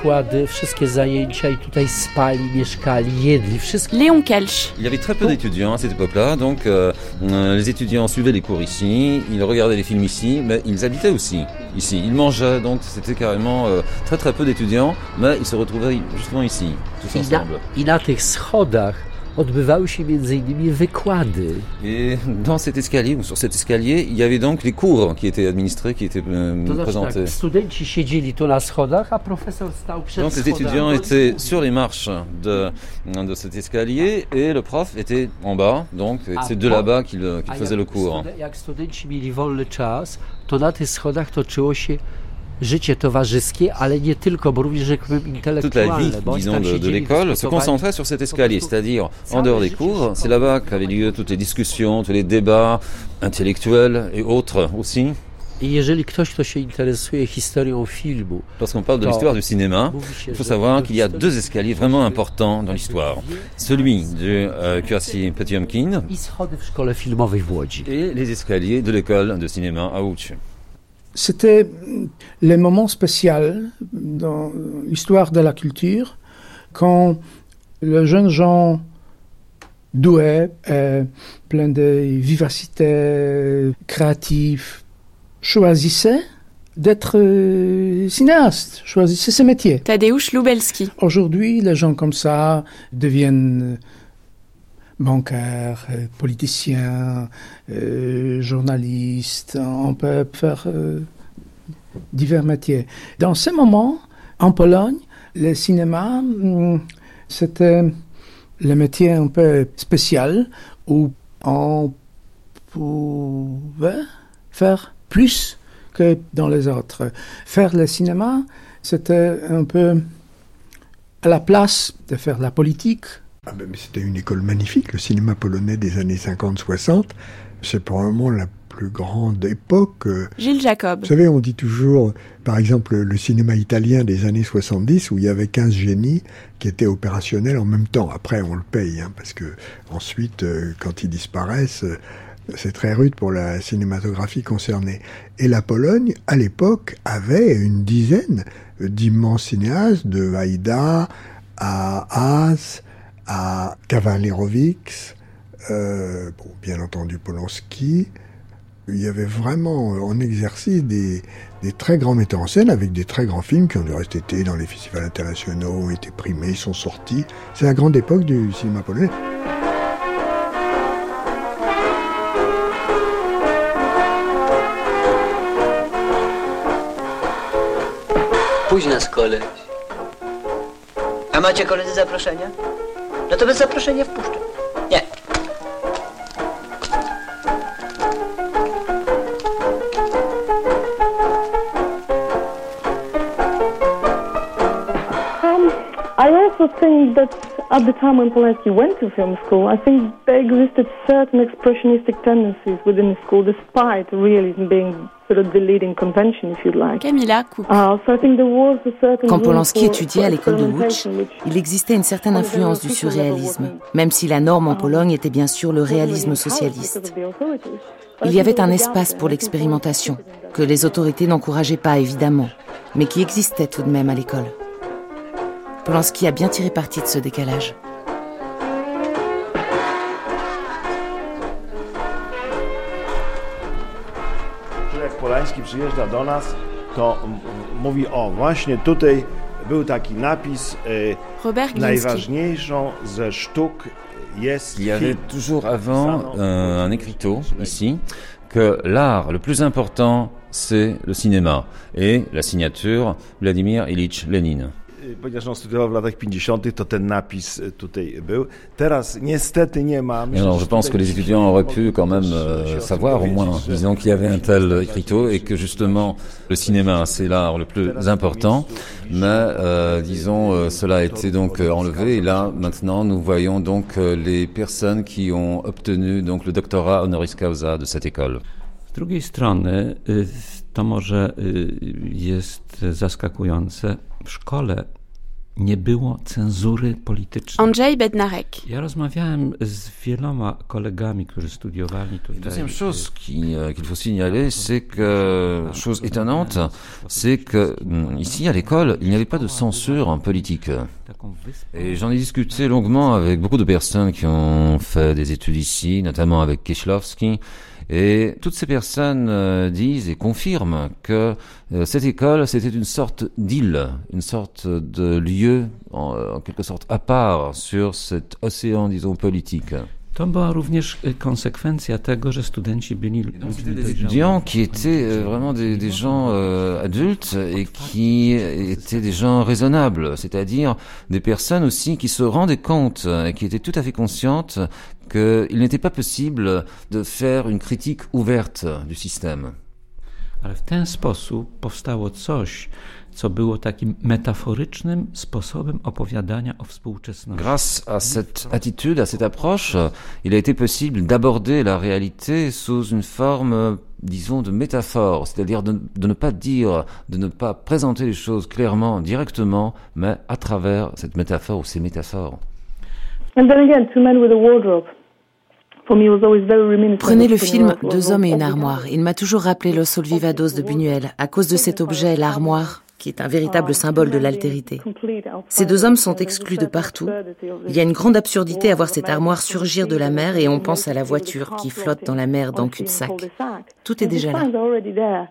Wykłady, wszystkie zajęcia i tutaj spali, mieszkali, jedli, wszystko. Léon Kelch. Il y avait très peu d'étudiants à cette époque-là, donc euh, euh, les étudiants suivaient les cours ici, ils regardaient les films ici, mais ils habitaient aussi ici. Ils mangeaient, donc c'était carrément euh, très très peu d'étudiants, mais ils se retrouvaient justement ici, tous ensemble. I na, i na tych schodach odbywały się wykłady. Et dans cet escalier, ou sur cet escalier, il y avait donc les cours qui étaient administrés, qui étaient euh, to znaczy présentés. Tak, studenci siedzieli tu na schodach, a profesor stał przed Donc les étudiants étaient sur les marches de, de cet escalier et le prof était en bas, donc c'est de là-bas qu'il qu faisait le cours. Jak studenci mieli wolny czas, to na tych schodach toczyło się życie towarzyskie, ale nie tylko, bo również. Toute la vie, disons, de, de l'école se concentrait sur cet escalier, c'est-à-dire en dehors des cours, c'est là-bas qu'avaient lieu toutes les discussions, tous les débats intellectuels et autres aussi. I jeżeli ktoś, kto się interesuje historią filmu, Lorsqu'on parle de l'histoire du cinéma, il faut savoir qu'il y a deux escaliers vraiment importants dans l'histoire. Celui du euh, cuirassier et les escaliers de l'école de cinéma à Ouch. C'était le moment spécial dans l'histoire de la culture quand le jeune Jean doué, et plein de vivacité, créatif, choisissait d'être euh, cinéaste, choisissez ce métier. Tadeusz Lubelski. Aujourd'hui, les gens comme ça deviennent euh, bancaires, euh, politiciens, euh, journalistes. On peut faire euh, divers métiers. Dans ce moment, en Pologne, le cinéma, hum, c'était le métier un peu spécial où on pouvait faire plus que dans les autres. Faire le cinéma, c'était un peu à la place de faire la politique. Ah ben, c'était une école magnifique, le cinéma polonais des années 50-60. C'est probablement la plus grande époque. euh, Gilles Jacob. Vous savez, on dit toujours, par exemple, le cinéma italien des années 70, où il y avait 15 génies qui étaient opérationnels en même temps. Après, on le paye, hein, parce que ensuite, euh, quand ils disparaissent, euh, c'est très rude pour la cinématographie concernée. Et la Pologne, à l'époque, avait une dizaine d'immenses cinéastes, de Wajda à Haas, à Kavalerovics, euh, bien entendu Polanski. Il y avait vraiment euh, en exercice des, très grands metteurs en scène avec des très grands films qui ont du reste été dans les festivals internationaux, ont été primés, sont sortis. C'est la grande époque du cinéma polonais. Koleś. A macie koledzy zaproszenia? No to bez zaproszenia wpuszczę. Nie. Um, I also think that at the time when Polanski went to film school, I think there existed certain expressionistic tendencies within the school, despite realism being sort of the leading convention, if you like. Camilla Cook. So I think there was a certain Quand Polanski étudiait à l'école de Łódź, il existait une certaine influence du surréalisme, même si la norme en Pologne était bien sûr le réalisme socialiste. Il y avait un espace pour l'expérimentation, que les autorités n'encourageaient pas évidemment, mais qui existait tout de même à l'école. Polanski a bien tiré parti de ce décalage. Że jak Polański przyjeżdża do nas, to m- m- mówi, o właśnie tutaj był taki napis, Robert najważniejszą ze sztuk jest Il y avait toujours avant euh, un écriteau ici que l'art le plus important c'est le cinéma et la signature Vladimir Ilyich Lénine. Ponieważ on studiował w latach 50., to ten napis y, tutaj był. Teraz niestety nie ma. Myślę, alors że je pense que les étudiants auraient pu quand même euh, savoir au moins, disons qu'il y avait un tel écriteau et que justement le cinéma c'est l'art le plus important, mais euh, disons euh, cela a été donc enlevé et là maintenant nous voyons donc euh, les personnes qui ont obtenu donc le doctorat honoris causa de cette école. Z drugiej strony, to może jest zaskakujące, w szkole nie było cenzury politycznej. Andrzej Bednarek. Ja rozmawiałem z wieloma kolegami, którzy studiowali tutaj. Deuxième chose qui, qu'il faut signaler, c'est que, chose étonnante, c'est que ici à l'école, il n'y avait pas de censure en politique. Et j'en ai discuté longuement avec beaucoup de personnes qui ont fait des études ici, notamment avec Kieślowski. Et toutes ces personnes euh, disent et confirment que euh, cette école, c'était une sorte d'île, une sorte de lieu, en, en quelque sorte, à part sur cet océan, disons, politique. To była również konsekwencja tego, że studenci byli étudiants qui étaient vraiment des, des gens adultes et qui étaient des gens raisonnables, c'est-à-dire des personnes aussi qui se rendaient compte et qui étaient tout à fait conscientes qu'il n'était pas possible de faire une critique ouverte du système. Ale w ten sposób powstało coś, co było takim metaforycznym sposobem opowiadania o współczesności. Grâce à cette attitude, à cette approche, il a été possible d'aborder la réalité sous une forme, disons, de métaphore, c'est-à-dire de, de ne pas dire, de ne pas présenter les choses clairement, directement, mais à travers cette métaphore ou ces métaphores. And then again, Two Men with a Wardrobe. For me, was always very reminiscent Prenez le film Deux hommes et une armoire. Il m'a toujours rappelé Los Olvivados de Buñuel, à cause de cet objet, l'armoire, qui est un véritable symbole de l'altérité. Ces deux hommes sont exclus de partout. Il y a une grande absurdité à voir cette armoire surgir de la mer et on pense à la voiture qui flotte dans la mer dans cul-de-sac. Tout est déjà là.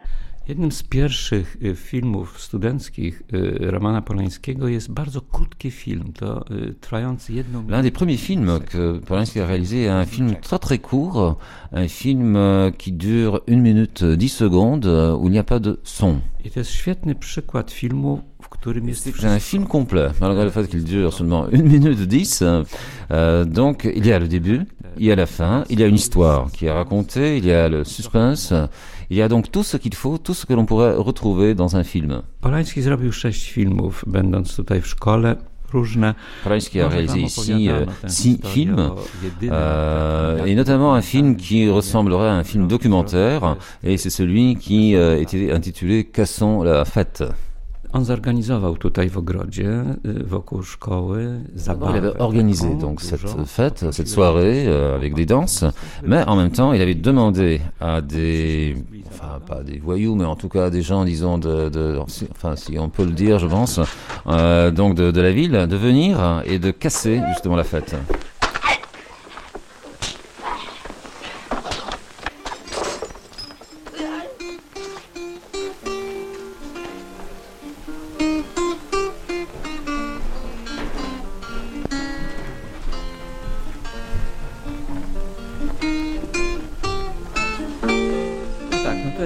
Jednym z pierwszych filmów studenckich Romana Polańskiego jest bardzo krótki film, to trwający jedną L'un des premiers films que Polanski a réalisé est un film très très court, un film euh, qui dure une minute 10 secondes, euh, où il n'y a pas de son. I to jest świetny przykład filmu, w którym jest C'est un film complet, malgré le fait qu'il dure seulement une minute 10. Euh, donc il y a le début, il y a la fin, il y a une histoire qui est racontée, il y a le suspense, il y a donc tout ce qu'il faut, tout ce que l'on pourrait retrouver dans un film. Polański zrobił sześć filmów, będąc tutaj w szkole. Różne. Polanski a réalisé ici euh, six films, euh, et notamment un film qui ressemblerait à un film documentaire, et c'est celui qui euh, était intitulé Cassons la fête. Il avait organisé donc cette fête, cette soirée euh, avec des danses, mais en même temps il avait demandé à des, enfin pas des voyous, mais en tout cas des gens, disons, de, de enfin si on peut le dire, je pense, euh, donc de, de la ville, de venir et de casser justement la fête.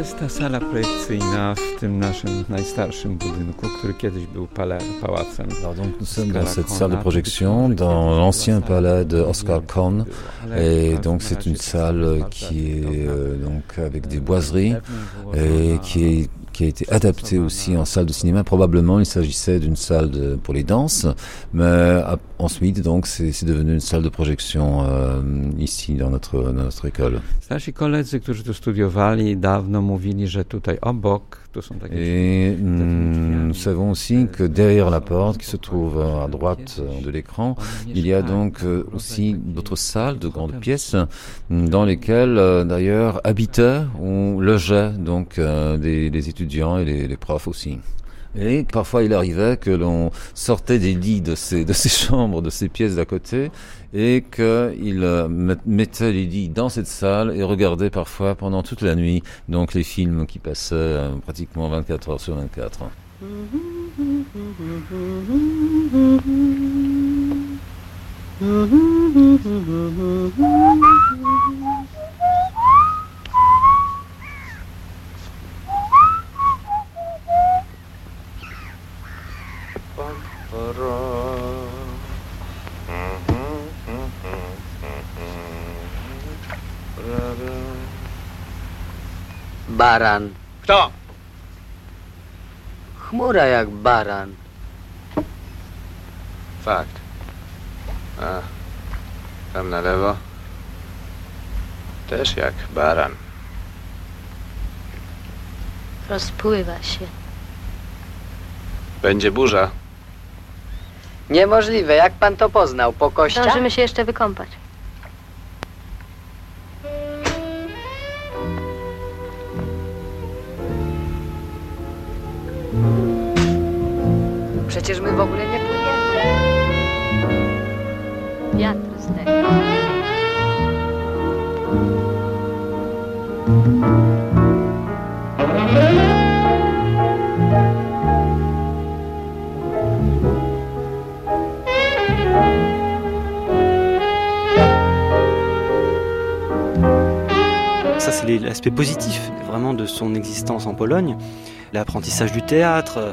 Jest ta sala projekcyjna w tym naszym najstarszym budynku, który kiedyś był pale, pałacem. Alors donc nous sommes dans cette salle de projection, dans l'ancien palais de Oscar Kohn, et donc c'est une salle qui est euh, donc avec des boiseries et qui est qui a été adaptée aussi en salle de cinéma. Probablement, il s'agissait d'une salle de- pour les danses, mais ensuite, donc, c'est devenu une salle de projection euh, ici dans notre dans notre école. Starsi koledzy, którzy tu studiowali, dawno mówili, że tutaj obok, tu są takie... Et mm, nous savons aussi que derrière la porte, qui se trouve à droite euh, de l'écran, il y a donc euh, aussi d'autres salles, de grandes pièces, dans lesquelles d'ailleurs habitaient ou logeaient donc des, des étudiants et les, les profs aussi. Et parfois il arrivait que l'on sortait des lits de ces, de ces chambres, de ces pièces d'à côté, et qu'il euh, met- mettait les lits dans cette salle et regardait parfois pendant toute la nuit donc les films qui passaient euh, pratiquement 24 heures sur 24. Baran. Kto? Chmura jak baran. Fakt. A tam na lewo też jak baran. Rozpływa się. Będzie burza. Niemożliwe, jak pan to poznał? Po kościach? Zdążymy się jeszcze wykąpać. Przecież my w ogóle nie płyniemy. Wiatr zdechł. Ça, c'est l'aspect positif vraiment de son existence en Pologne. L'apprentissage du théâtre, euh,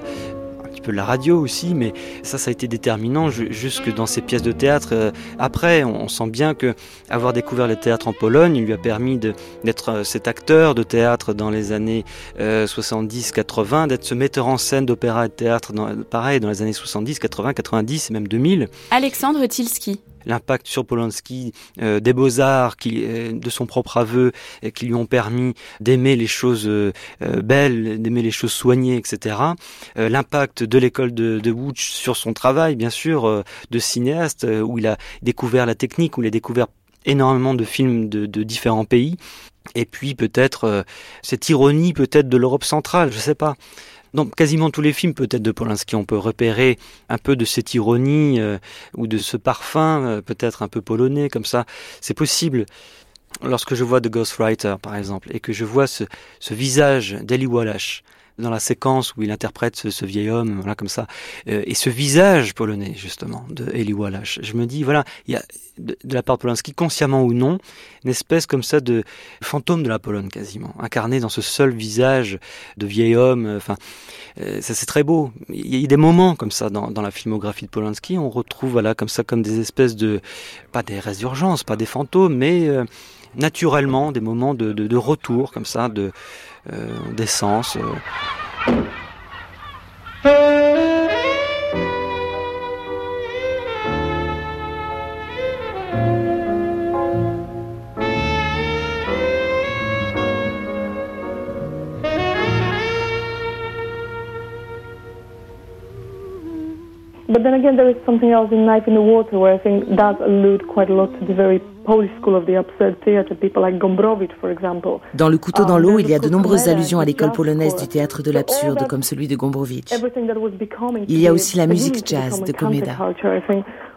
un petit peu de la radio aussi, mais ça, ça a été déterminant ju- jusque dans ses pièces de théâtre. Euh, Après, on sent bien que avoir découvert le théâtre en Pologne lui a permis d'être euh, cet acteur de théâtre dans les années 70-80, d'être ce metteur en scène d'opéra et de théâtre, pareil, dans les années 70, 80, 90 et même 2000 Alexandre Tilski. L'impact sur Polanski euh, des beaux-arts, qui, euh, de son propre aveu, et qui lui ont permis d'aimer les choses euh, euh, belles, d'aimer les choses soignées, etc. Euh, l'impact de l'école de, de Łódź sur son travail, bien sûr, euh, de cinéaste, euh, où il a découvert la technique, où il a découvert énormément de films de, de différents pays. Et puis peut-être euh, cette ironie peut-être de l'Europe centrale, je sais pas. Dans quasiment tous les films peut-être de Polanski, on peut repérer un peu de cette ironie euh, ou de ce parfum euh, peut-être un peu polonais comme ça. C'est possible. lorsque je vois The Ghostwriter, par exemple, et que je vois ce, ce visage d'Eli Wallace, dans la séquence où il interprète ce, vieil homme, voilà comme ça, euh, et ce visage polonais justement de Eli Wallach. Je me dis voilà, il y a de, la part de Polanski, consciemment ou non, une espèce comme ça de fantôme de la Pologne quasiment, incarné dans ce seul visage de vieil homme. Euh, enfin, euh, ça c'est très beau. Il y a des moments comme ça dans, la filmographie de Polanski, on retrouve voilà comme ça comme des espèces de pas des résurgences, pas des fantômes, mais naturellement des moments de, de, retour comme ça, de Euh, d'essence. Euh. But then again, there is something else in Knife in the Water where I think that allude quite a lot to the very Polish school of the absurd theatre, people like Gombrowicz, for example. Dans Le couteau dans um, l'eau, il y a de nombreuses allusions à l'école polonaise du théâtre de l'absurde, comme celui de Gombrowicz. Il y a aussi la musique jazz de Komeda.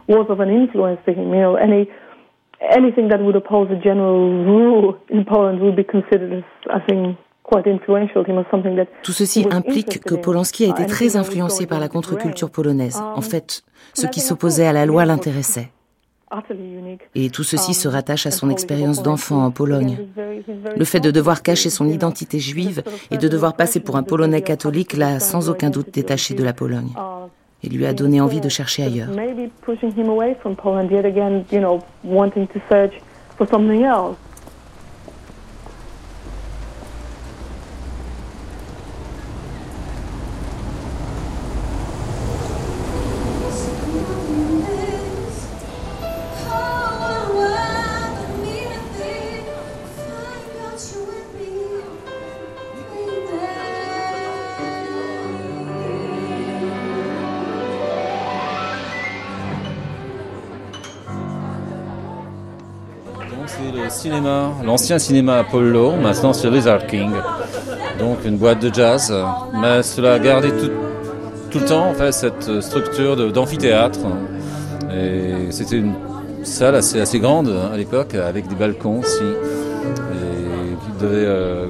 was of an influence to him. You know, any anything that would oppose a general rule in Poland would be considered as, I think, Tout ceci implique que Polanski a été très influencé par la contre-culture polonaise. En fait, ce qui s'opposait à la loi l'intéressait. Et tout ceci se rattache à son expérience d'enfant en Pologne. Le fait de devoir cacher son identité juive et de devoir passer pour un Polonais catholique l'a sans aucun doute détaché de la Pologne et lui a donné envie de chercher ailleurs. Cinéma, l'ancien cinéma Apollo, maintenant c'est Lizard King. Donc une boîte de jazz, mais cela a gardé tout, le temps en fait, cette structure d'amphithéâtre. Et c'était une salle assez, assez grande hein, à l'époque, avec des balcons aussi. Et qui devait, euh,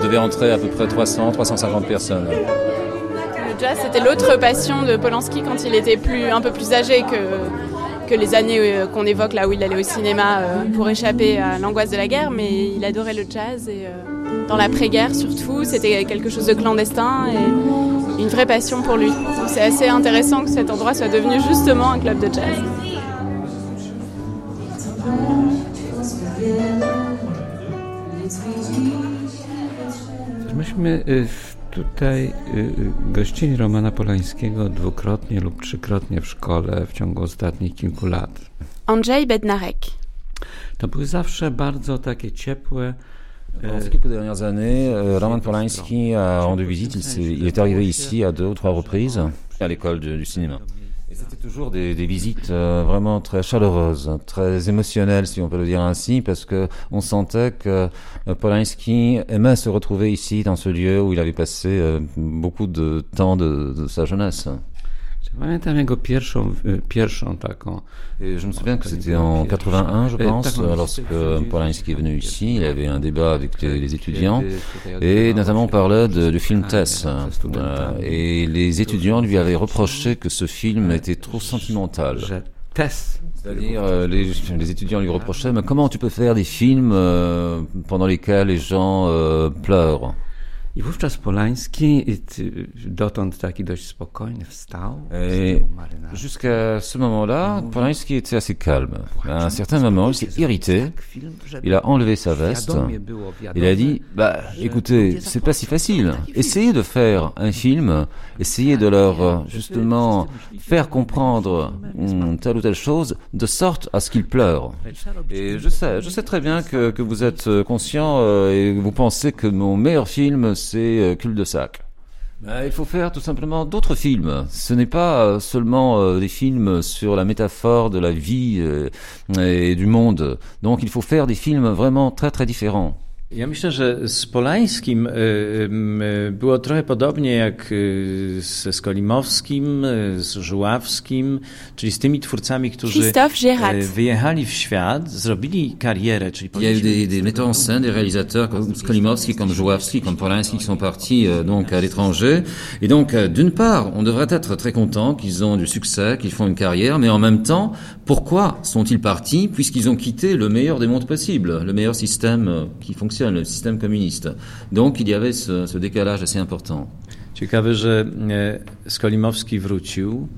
devait entrer à peu près 300, 350 personnes. Le jazz, c'était l'autre passion de Polanski quand il était plus, un peu plus âgé que que les années euh, qu'on évoque là où il allait au cinéma euh, pour échapper à l'angoisse de la guerre, mais il adorait le jazz et euh, dans l'après-guerre surtout, c'était quelque chose de clandestin et une vraie passion pour lui. C'est assez intéressant que cet endroit soit devenu justement un club de jazz. Tutaj gościli Romana Polańskiego dwukrotnie lub trzykrotnie w szkole w ciągu ostatnich kilku lat. Andrzej Bednarek. To były zawsze bardzo takie ciepłe, Pendant ces quelques dernières années, Roman Polanski a rendu visite. Il, il est arrivé ici à deux ou trois reprises à l'école du cinéma. C'était toujours des, des visites euh, vraiment très chaleureuses, très émotionnelles, si on peut le dire ainsi, parce que on sentait que euh, Polanski aimait se retrouver ici, dans ce lieu où il avait passé euh, beaucoup de temps de, de sa jeunesse. Et je me souviens que c'était en 81, je pense, lorsque Polanski est venu ici. Il y avait un débat avec les, étudiants et notamment on parlait de, du film Tess. Et les étudiants lui avaient reproché que ce film était trop sentimental. C'est-à-dire, euh, les, les, étudiants lui reprochaient, mais comment tu peux faire des films euh, pendant lesquels les gens euh, pleurent? I wówczas Polański, dotąd taki dość spokojny, wstał. Jusqu'à ce moment-là, Polanski était assez calme. À un certain moment, il s'est irrité. Il a enlevé sa veste. Il a dit, bah, écoutez, c'est pas si facile. Essayez de faire un film, essayez de leur, justement, faire comprendre hmm, telle ou telle chose, de sorte à ce qu'ils pleurent. Et je sais, je sais très bien que, que vous êtes conscient euh, et vous pensez que mon meilleur film, c'est euh, Cul de sac. Ben, il faut faire tout simplement d'autres films. Ce n'est pas euh, seulement euh, des films sur la métaphore de la vie et du monde. Donc il faut faire des films vraiment très très différents. Ja myślę, że z Polańskim y, y, było trochę podobnie jak y, ze Skolimowskim, z Żuławskim, czyli z tymi twórcami, którzy wyjechali w świat, zrobili karierę, czyli Il y a eu des, des metteurs en scène, des réalisateurs comme Skolimowski, comme Żuławski, comme Polanski qui sont partis euh, donc à l'étranger. Et donc, euh, d'une part, on devrait être très content qu'ils ont du succès, qu'ils font une carrière, mais en même temps, pourquoi sont-ils partis puisqu'ils ont quitté le meilleur des mondes possibles, le meilleur système euh, qui fonctionne, le système communiste. Donc, il y avait ce, ce décalage assez important. Ciekawe, że e, Skolimowski wrócił,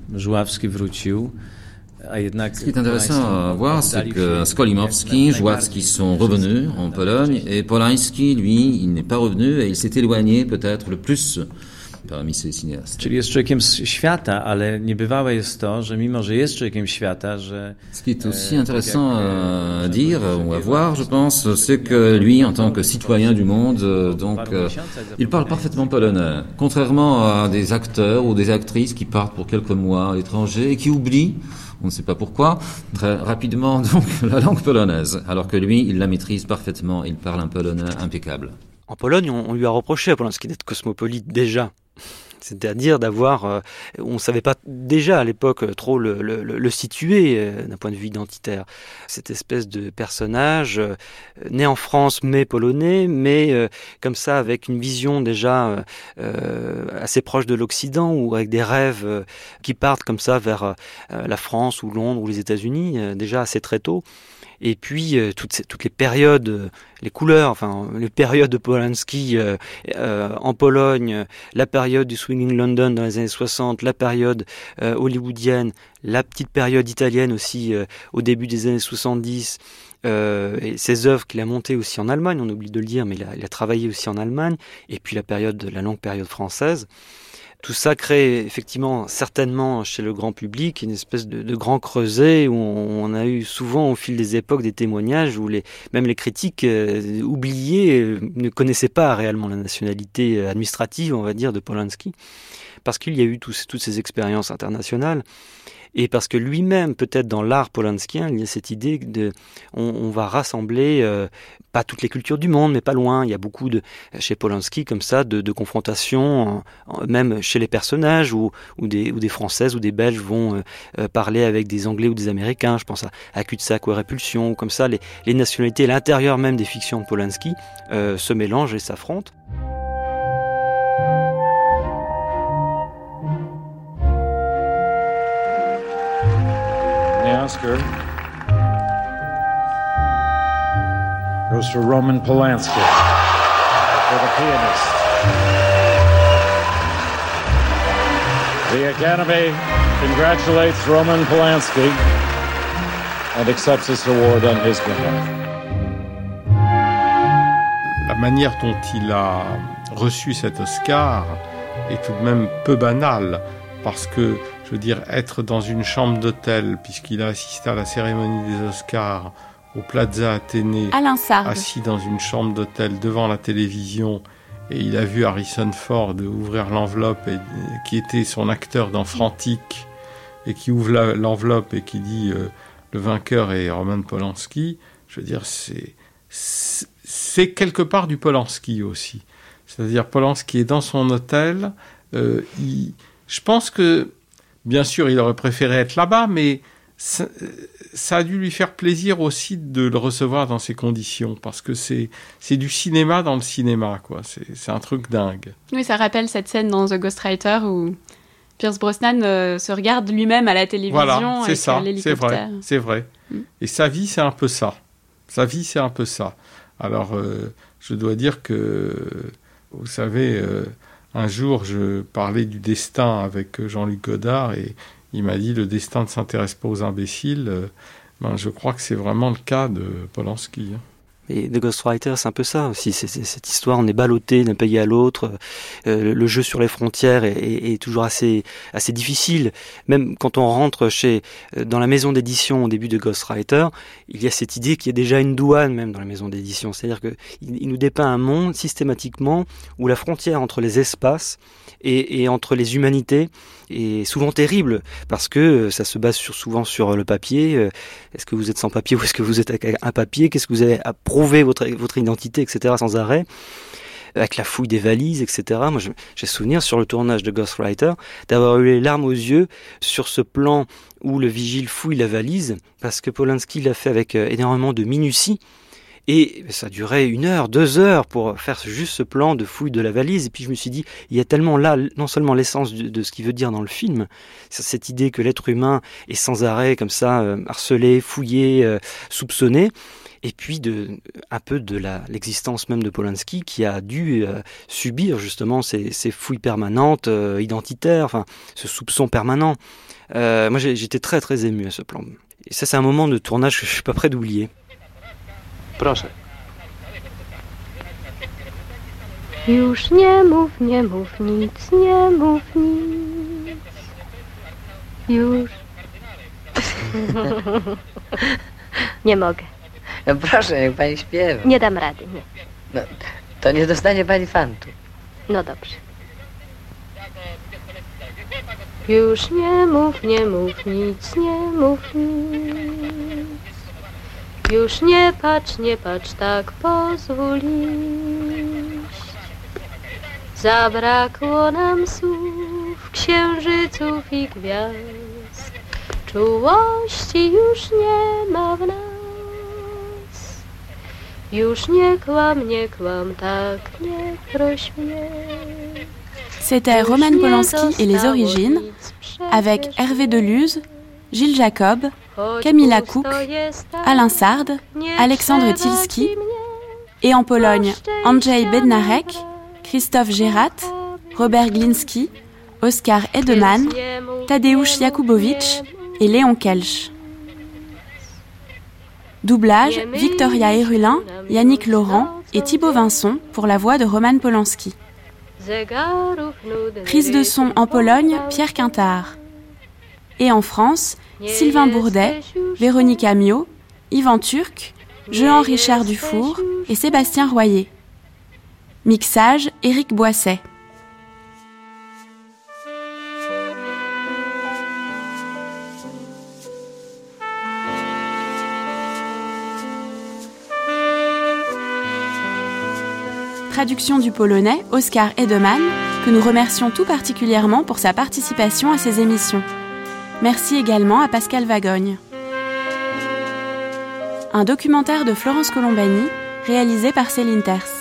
wrócił. Ce qui est intéressant à voir, c'est que Skolimowski, Żuławski sont revenus en Pologne et Polanski, lui, il n'est pas revenu et il s'est éloigné peut-être le plus parmi ces cinéastes. Czyli jest człowiekiem z świata, ale niebywałe jest to, że mimo, że jest człowiekiem świata, że... Ce qui est aussi intéressant à dire ou à voir, je pense, c'est que lui, en tant que citoyen du monde, euh, donc, euh, il parle parfaitement polonais. Contrairement à des acteurs ou des actrices qui partent pour quelques mois à l'étranger et qui oublient on ne sait pas pourquoi, très rapidement donc la langue polonaise, alors que lui, il la maîtrise parfaitement, il parle un polonais impeccable. En Pologne, on, on lui a reproché à Polanski d'être cosmopolite déjà. C'est-à-dire d'avoir, euh, on ne savait pas déjà à l'époque euh, trop le, le, situer euh, d'un point de vue identitaire. Cette espèce de personnage né en France mais polonais, mais comme ça avec une vision déjà assez proche de l'Occident ou avec des rêves qui partent comme ça vers la France ou Londres ou les États-Unis déjà assez très tôt. Et puis euh, toutes, ces, toutes les périodes, euh, les couleurs, enfin les périodes de Polanski euh, en Pologne, la période du swinging London dans les années 60, la période hollywoodienne, la petite période italienne aussi au début des années 70. Euh, et ses œuvres qu'il a montées aussi en Allemagne, on oublie de le dire, mais il a, il a travaillé aussi en Allemagne, et puis la période, la longue période française. Tout ça crée effectivement certainement chez le grand public une espèce de, grand creuset où on, a eu souvent au fil des époques des témoignages où les, même les critiques euh, oubliés euh, ne connaissaient pas réellement la nationalité administrative, on va dire, de Polanski, parce qu'il y a eu toutes ces expériences internationales et parce que lui-même, peut-être dans l'art polanskien, il y a cette idée de, on, va rassembler euh, pas toutes les cultures du monde, mais pas loin. Il y a beaucoup de chez Polanski comme ça de, de confrontations, même chez les personnages où, où, des, où des Françaises ou des Belges vont euh, parler avec des Anglais ou des Américains. Je pense à, à Cul-de-sac ou à Répulsion, comme ça, les, les nationalités, l'intérieur même des fictions de Polanski euh, se mélangent et s'affrontent. Oscar goes to Roman Polanski for the pianist. The Academy congratulates Roman Polanski and accepts this award on his behalf. La manière dont il a reçu cet Oscar est tout de même peu banale parce que je veux dire, être dans une chambre d'hôtel, puisqu'il a assisté à la cérémonie des Oscars au Plaza Athénée, assis dans une chambre d'hôtel devant la télévision, et il a vu Harrison Ford ouvrir l'enveloppe, qui était son acteur dans Frantic, et qui ouvre l'enveloppe et qui dit euh, le vainqueur est Roman Polanski. Je veux dire, c'est c'est quelque part du Polanski aussi. C'est-à-dire Polanski est dans son hôtel. Euh, il, je pense que Bien sûr, il aurait préféré être là-bas, mais ça, ça, a dû lui faire plaisir aussi de le recevoir dans ces conditions, parce que c'est du cinéma dans le cinéma, quoi. C'est un truc dingue. Oui, ça rappelle cette scène dans The Ghostwriter où Pierce Brosnan euh, se regarde lui-même à la télévision. Voilà, c'est ça, c'est vrai, c'est vrai. Mm. Et sa vie, c'est un peu ça. Sa vie, c'est un peu ça. Alors, euh, je dois dire que, vous savez... Euh, un jour, je parlais du destin avec Jean-Luc Godard et il m'a dit le destin ne s'intéresse pas aux imbéciles. Ben, je crois que c'est vraiment le cas de Polanski. Et The Ghostwriter, c'est un peu ça aussi. C'est cette histoire, on est ballotté d'un pays à l'autre. Euh, le jeu sur les frontières est, toujours assez, difficile. Même quand on rentre chez, dans la maison d'édition au début de Ghostwriter, il y a cette idée qu'il y a déjà une douane même dans la maison d'édition. C'est-à-dire qu'il il nous dépeint un monde systématiquement où la frontière entre les espaces et, entre les humanités est souvent terrible parce que ça se base souvent sur le papier. Est-ce que vous êtes sans papier ou est-ce que vous êtes avec un papier Qu'est-ce que vous avez à prouver votre, votre identité, etc., sans arrêt avec la fouille des valises, etc. Moi, j'ai souvenir sur le tournage de Ghostwriter d'avoir eu les larmes aux yeux sur ce plan où le vigile fouille la valise, parce que Polanski l'a fait avec euh, énormément de minutie. Et ça durait une heure, deux heures pour faire juste ce plan de fouille de la valise. Et puis je me suis dit, il y a tellement là, non seulement l'essence de, ce qu'il veut dire dans le film, cette idée que l'être humain est sans arrêt comme ça, euh, harcelé, fouillé, euh, soupçonné, et puis de, un peu de l'existence même de Polanski qui a dû euh, subir justement ces, fouilles permanentes, identitaires, enfin ce soupçon permanent. moi j'étais très très ému à ce plan. Et ça c'est un moment de tournage que je suis pas prêt d'oublier. Proszę. Już nie mów, nie mów nic, nie mów nic. Już. nie mogę. No proszę, niech pani śpiewa. Nie dam rady, nie. No, to nie dostanie pani fantu. No dobrze. Już nie mów, nie mów nic, nie mów nic. Już nie patrz, nie patrz, tak pozwól iść. Zabrakło nam słów, księżyców i gwiazd. Czułości już nie ma w nas. Już nie kłam, nie kłam, tak nie proś mnie. C'était Roman Polanski et les origines, avec Hervé Deleuze, Gilles Jacob, Camilla Cook, Alain Sard, Alexandre Tilski, et en Pologne, Andrzej Bednarek, Christophe Gérat, Robert Glinski, Oskar Edeman, Tadeusz Jakubowicz et Léon Kelch. Doublage Victoria Herulin, Yannick Laurent et Thibaut Vincent pour la voix de Roman Polanski. Prise de son en Pologne, Pierre Quintard. Et en France, Sylvain Bourdet, Véronique Amiot, Yvan Turc, Jean Richard Dufour et Sébastien Royer. Mixage Éric Boisset. Traduction du polonais Oscar Edeman, que nous remercions tout particulièrement pour sa participation à ces émissions. Merci également à Pascal Vagogne. Un documentaire de Florence Colombani, réalisé par Céline Terce.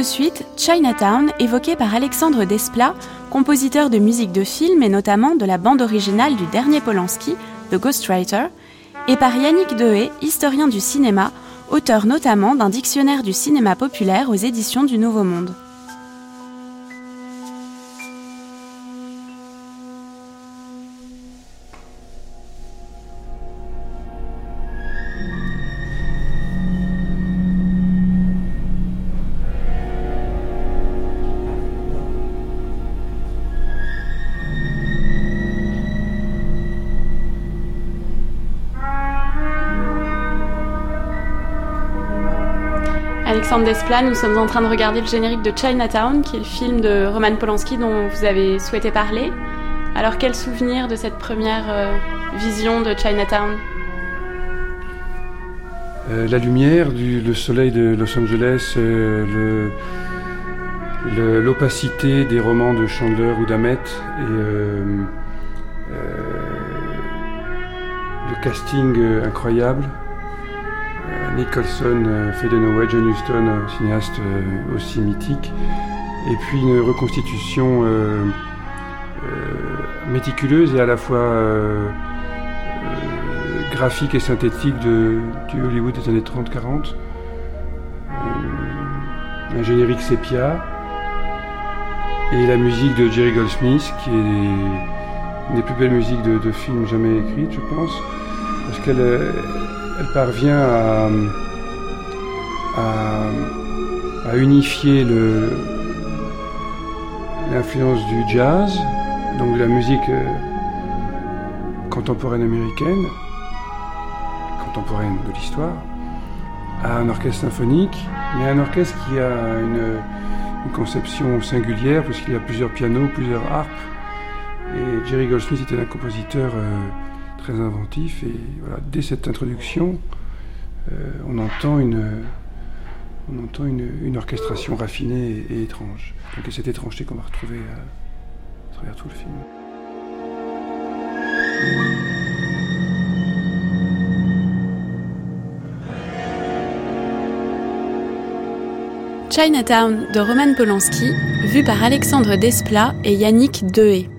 De suite, Chinatown, évoqué par Alexandre Desplat, compositeur de musique de film et notamment de la bande originale du dernier Polanski, The Ghostwriter, et par Yannick Dehé, historien du cinéma, auteur notamment d'un dictionnaire du cinéma populaire aux éditions du Nouveau Monde. Alexandre Desplat, nous sommes en train de regarder le générique de Chinatown, qui est le film de Roman Polanski dont vous avez souhaité parler. Alors quel souvenir de cette première euh, vision de Chinatown? Euh, La lumière, le soleil de Los Angeles, euh, l'opacité des romans de Chandler ou d'Amet et le casting incroyable. Nicholson, euh, Faye Dunaway, John Huston, cinéaste euh, aussi mythique, et puis une reconstitution euh, méticuleuse et à la fois graphique et synthétique du Hollywood des années 30-40. un générique sépia. Et la musique de Jerry Goldsmith qui est une des plus belles musiques de, de films jamais écrites je pense. Parce qu'elle elle parvient à, unifier l'influence du jazz, donc de la musique euh, contemporaine américaine, contemporaine de l'histoire, à un orchestre symphonique, mais un orchestre qui a une, conception singulière, parce qu'il y a plusieurs pianos, plusieurs harpes. Et Jerry Goldsmith était un compositeur euh, très inventif, et voilà, dès cette introduction, euh, on entend une, on entend une, orchestration raffinée et, étrange. Donc c'est cette étrangeté qu'on va retrouver à travers tout le film. Chinatown de Roman Polanski, vu par Alexandre Desplat et Yannick Dehé.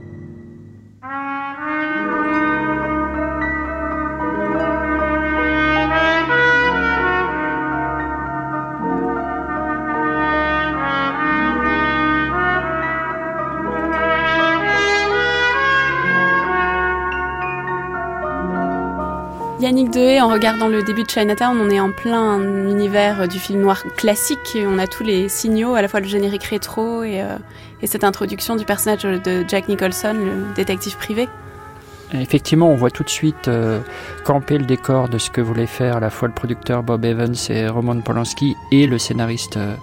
En regardant le début de Chinatown, on est en plein univers du film noir classique. On a tous les signaux, à la fois le générique rétro et, euh, cette introduction du personnage de Jack Nicholson, le détective privé. Effectivement, on voit tout de suite euh, camper le décor de ce que voulait faire à la fois le producteur Bob Evans et Roman Polanski et le scénariste euh,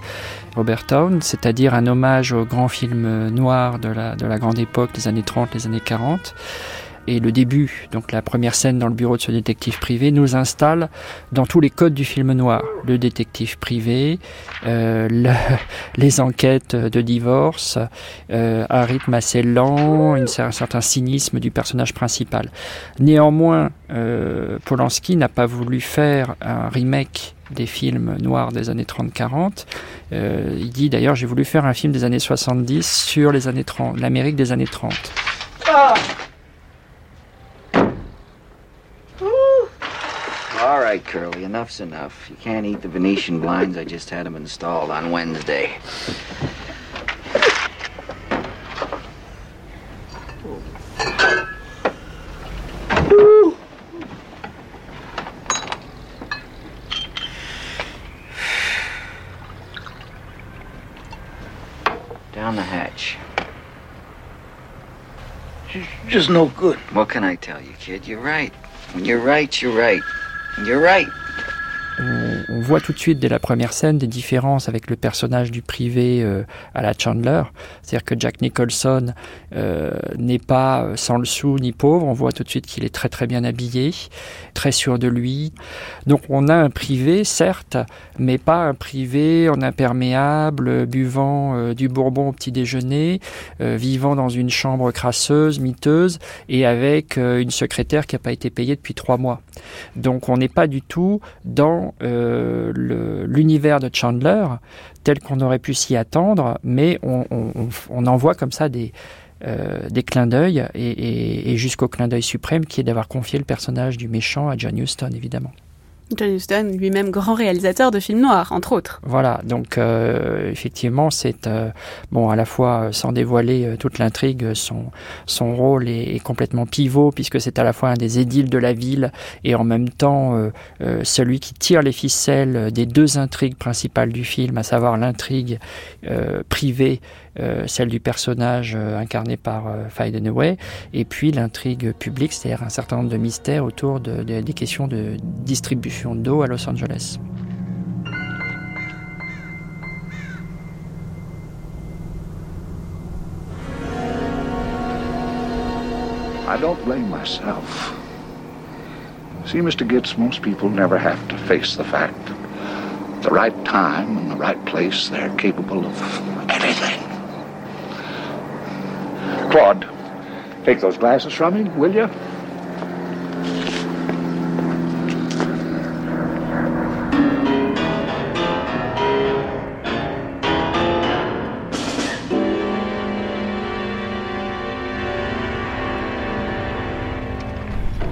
Robert Town, c'est-à-dire un hommage au grand film noir de la, de la grande époque, les années 30, les années 40 et le début, donc la première scène dans le bureau de ce détective privé, nous installe dans tous les codes du film noir. Le détective privé, euh, les enquêtes de divorce, euh, un rythme assez lent, un certain cynisme du personnage principal. Néanmoins, euh, Polanski n'a pas voulu faire un remake des films noirs des années 30-40. il dit d'ailleurs j'ai voulu faire un film des années 70 sur les années 30, l'Amérique des années 30. All right, Curly, enough's enough. You can't eat the Venetian blinds. I just had them installed on Wednesday. Down the hatch. She's Just no good. What can I tell you, kid? You're right. When you're right, you're right. You're right. On, voit tout de suite dès la première scène des différences avec le personnage du privé euh, à la Chandler. C'est-à-dire que Jack Nicholson euh, n'est pas sans le sou ni pauvre. On voit tout de suite qu'il est très très bien habillé, très sûr de lui. Donc on a un privé, certes, mais pas un privé en imperméable, buvant euh, du bourbon au petit déjeuner, vivant dans une chambre crasseuse, miteuse, et avec une secrétaire qui n'a pas été payée depuis trois mois. Donc on n'est pas du tout dans euh, l'univers de Chandler tel qu'on aurait pu s'y attendre, mais on, en voit comme ça des, euh, clins d'œil et jusqu'au clin d'œil suprême qui est d'avoir confié le personnage du méchant à John Huston, évidemment. John Huston, lui-même grand réalisateur de films noirs, entre autres. Voilà, donc euh, effectivement, c'est euh, bon à la fois euh, sans dévoiler toute l'intrigue, son son rôle est, complètement pivot puisque c'est à la fois un des édiles de la ville et en même temps celui qui tire les ficelles des deux intrigues principales du film, à savoir l'intrigue privée euh, celle du personnage euh, incarné par euh, Faye et puis l'intrigue publique, c'est-à-dire un certain nombre de mystères autour de, de, des questions de distribution d'eau à Los Angeles. I don't blame myself. See, Mr. Gitz, most people never have to face the fact. the right time and the right place, they're capable of anything. Claude, take those glasses from me, will you?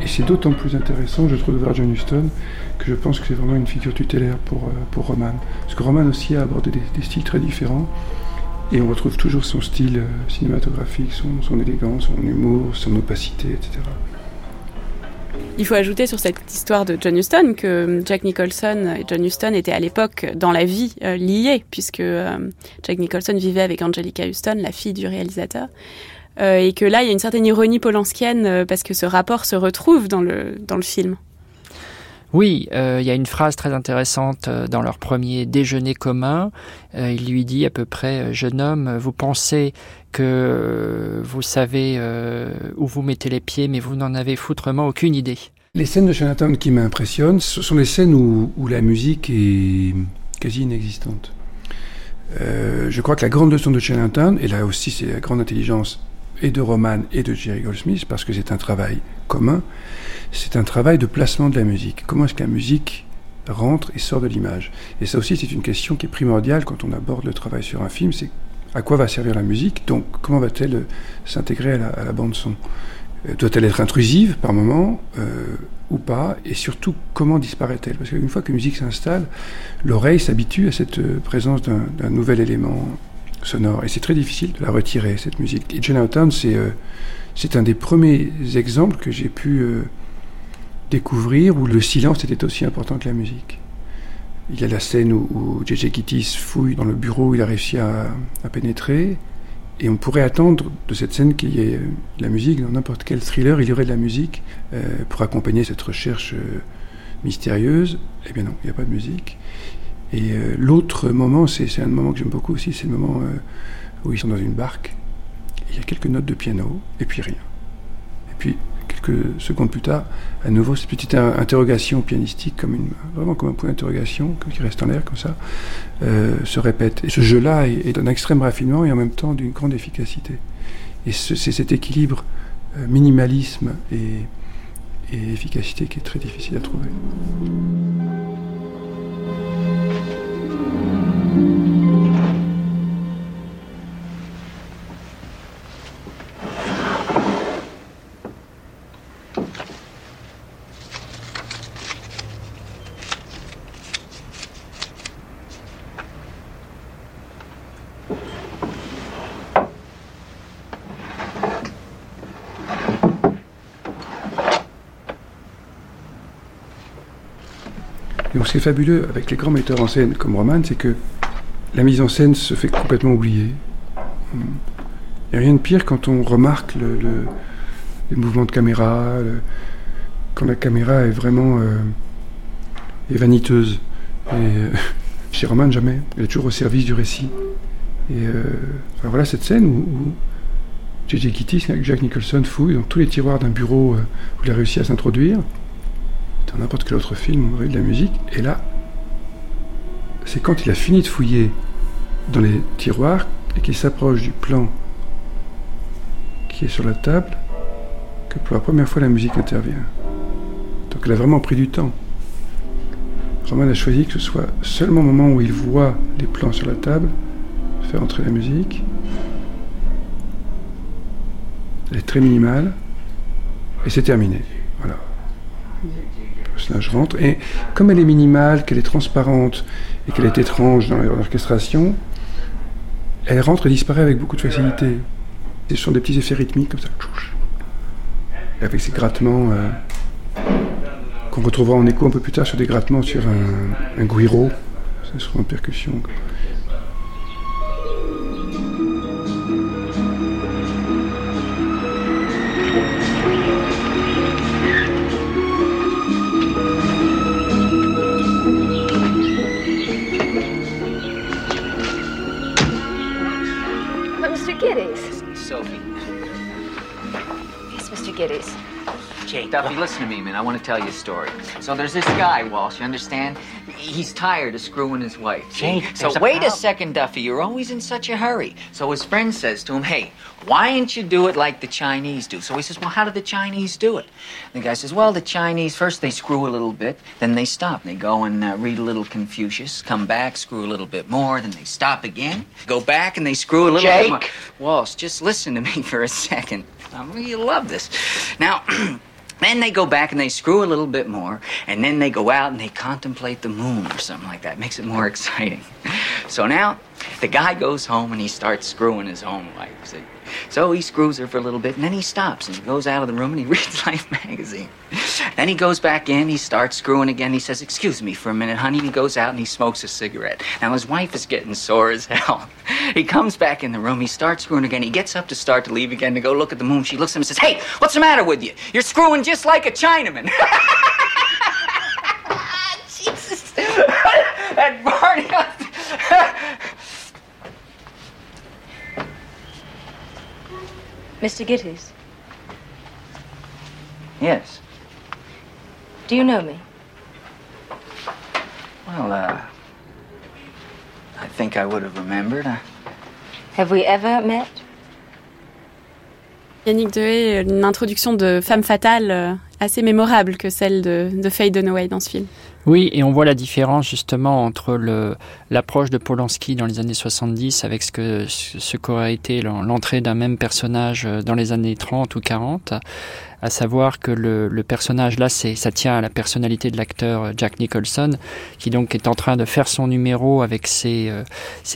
Et c'est d'autant plus intéressant, je trouve, de voir John Huston, que je pense que c'est vraiment une figure tutélaire pour, euh, pour Roman. Parce que Roman aussi a abordé des styles très différents. Et on retrouve toujours son style euh, cinématographique, son, élégance, son humour, son opacité, etc. Il faut ajouter sur cette histoire de John Huston que Jack Nicholson et John Huston étaient à l'époque dans la vie euh, liés, puisque euh, Jack Nicholson vivait avec Angelica Huston, la fille du réalisateur. Euh, et que là, il y a une certaine ironie polanskienne parce que ce rapport se retrouve dans le, dans le film. Oui, il y a une phrase très intéressante dans leur premier déjeuner commun. il lui dit à peu près, jeune homme, vous pensez que vous savez où vous mettez les pieds, mais vous n'en avez foutrement aucune idée. Les scènes de Chinatown qui m'impressionnent, ce sont les scènes où, la musique est quasi inexistante. Euh, je crois que la grande leçon de Chinatown, et là aussi c'est la grande intelligence et de Roman et de Jerry Goldsmith, parce que c'est un travail commun, c'est un travail de placement de la musique. Comment est-ce que la musique rentre et sort de l'image? Et ça aussi c'est une question qui est primordiale quand on aborde le travail sur un film, c'est à quoi va servir la musique, donc comment va-t-elle s'intégrer à la, à la bande son doit-elle être intrusive par moment euh, ou pas? Et surtout, comment disparaît-elle? Parce qu'une fois que la musique s'installe, l'oreille s'habitue à cette euh, présence d'un nouvel élément sonore. Et c'est très difficile de la retirer, cette musique. Et Chinatown, c'est euh, c'est un des premiers exemples que j'ai pu euh, découvrir où le silence était aussi important que la musique. Il y a la scène où, J.J. Kittis fouille dans le bureau où il a réussi à, pénétrer. Et on pourrait attendre de cette scène qu'il y ait de la musique. Dans n'importe quel thriller, il y aurait de la musique euh, pour accompagner cette recherche euh, mystérieuse. Eh bien non, il n'y a pas de musique. Et euh, l'autre moment, c'est un moment que j'aime beaucoup aussi, c'est le moment où ils sont dans une barque. Il y a quelques notes de piano, et puis rien. Et puis, quelques secondes plus tard, à nouveau, cette petite interrogation pianistique, comme vraiment comme un point d'interrogation, qui reste en l'air comme ça, euh, se répète. Et ce jeu-là est, d'un extrême raffinement et en même temps d'une grande efficacité. Et c'est cet équilibre euh, minimalisme et efficacité qui est très difficile à trouver. Qui est fabuleux avec les grands metteurs en scène comme Roman, c'est que la mise en scène se fait complètement oublier. Il n'y a rien de pire quand on remarque le, le, les mouvements de caméra, quand la caméra est vraiment euh, vaniteuse. Euh, chez Roman, jamais. Elle est toujours au service du récit. Et euh, voilà cette scène où, où J.J. Kittis, Jack Nicholson, fouille dans tous les tiroirs d'un bureau où il a réussi à s'introduire n'importe quel autre film, on aurait de la musique. Et là, c'est quand il a fini de fouiller dans les tiroirs et qu'il s'approche du plan qui est sur la table que pour la première fois la musique intervient. Donc elle a vraiment pris du temps. Roman a choisi que ce soit seulement au moment où il voit les plans sur la table faire entrer la musique. Elle est très minimale et c'est terminé. Voilà personnage rentre. Et comme elle est minimale, qu'elle est transparente et qu'elle est étrange dans l'orchestration, elle rentre et disparaît avec beaucoup de facilité. Ce sont des petits effets rythmiques comme ça. Avec ces grattements euh, qu'on retrouvera en écho un peu plus tard sur des grattements sur un, guiro. Ce sera une percussion. Listen to me, man. I want to tell you a story. So there's this guy, Walsh, you understand? He's tired of screwing his wife. Jay, so a wait a second, Duffy. You're always in such a hurry. So his friend says to him, hey, why don't you do it like the Chinese do? So he says, well, how do the Chinese do it? The guy says, well, the Chinese, first they screw a little bit, then they stop. They go and uh, read a little Confucius, come back, screw a little bit more, then they stop again, go back and they screw a little bit Jake? more. Walsh, just listen to me for a second. I mean, you love this. Now, then they go back and they screw a little bit more, and then they go out and they contemplate the moon or something like that. Makes it more exciting. So now, the guy goes home and he starts screwing his own wife. See? So he screws her for a little bit, and then he stops and he goes out of the room and he reads Life magazine. Then he goes back in, he starts screwing again. He says, Excuse me for a minute, honey. And he goes out and he smokes a cigarette. Now, his wife is getting sore as hell. He comes back in the room, he starts screwing again. He gets up to start to leave again to go look at the moon. She looks at him and says, Hey, what's the matter with you? You're screwing just like a Chinaman. Jesus. that Barney. Mr. Gittys, yes. Do you know me? Well, uh. I think I would have remembered. Have we ever met? Yannick Dehé, une introduction de femme fatale euh, assez mémorable que celle de, de Faye Dunaway dans ce film. Oui, et on voit la différence justement entre le, l'approche de Polanski dans les années 70 avec ce que ce qu'aurait été l'entrée d'un même personnage euh, dans les années 30 ou 40, à savoir que le, personnage là, ça tient à la personnalité de l'acteur euh, Jack Nicholson, qui donc est en train de faire son numéro avec ses, euh,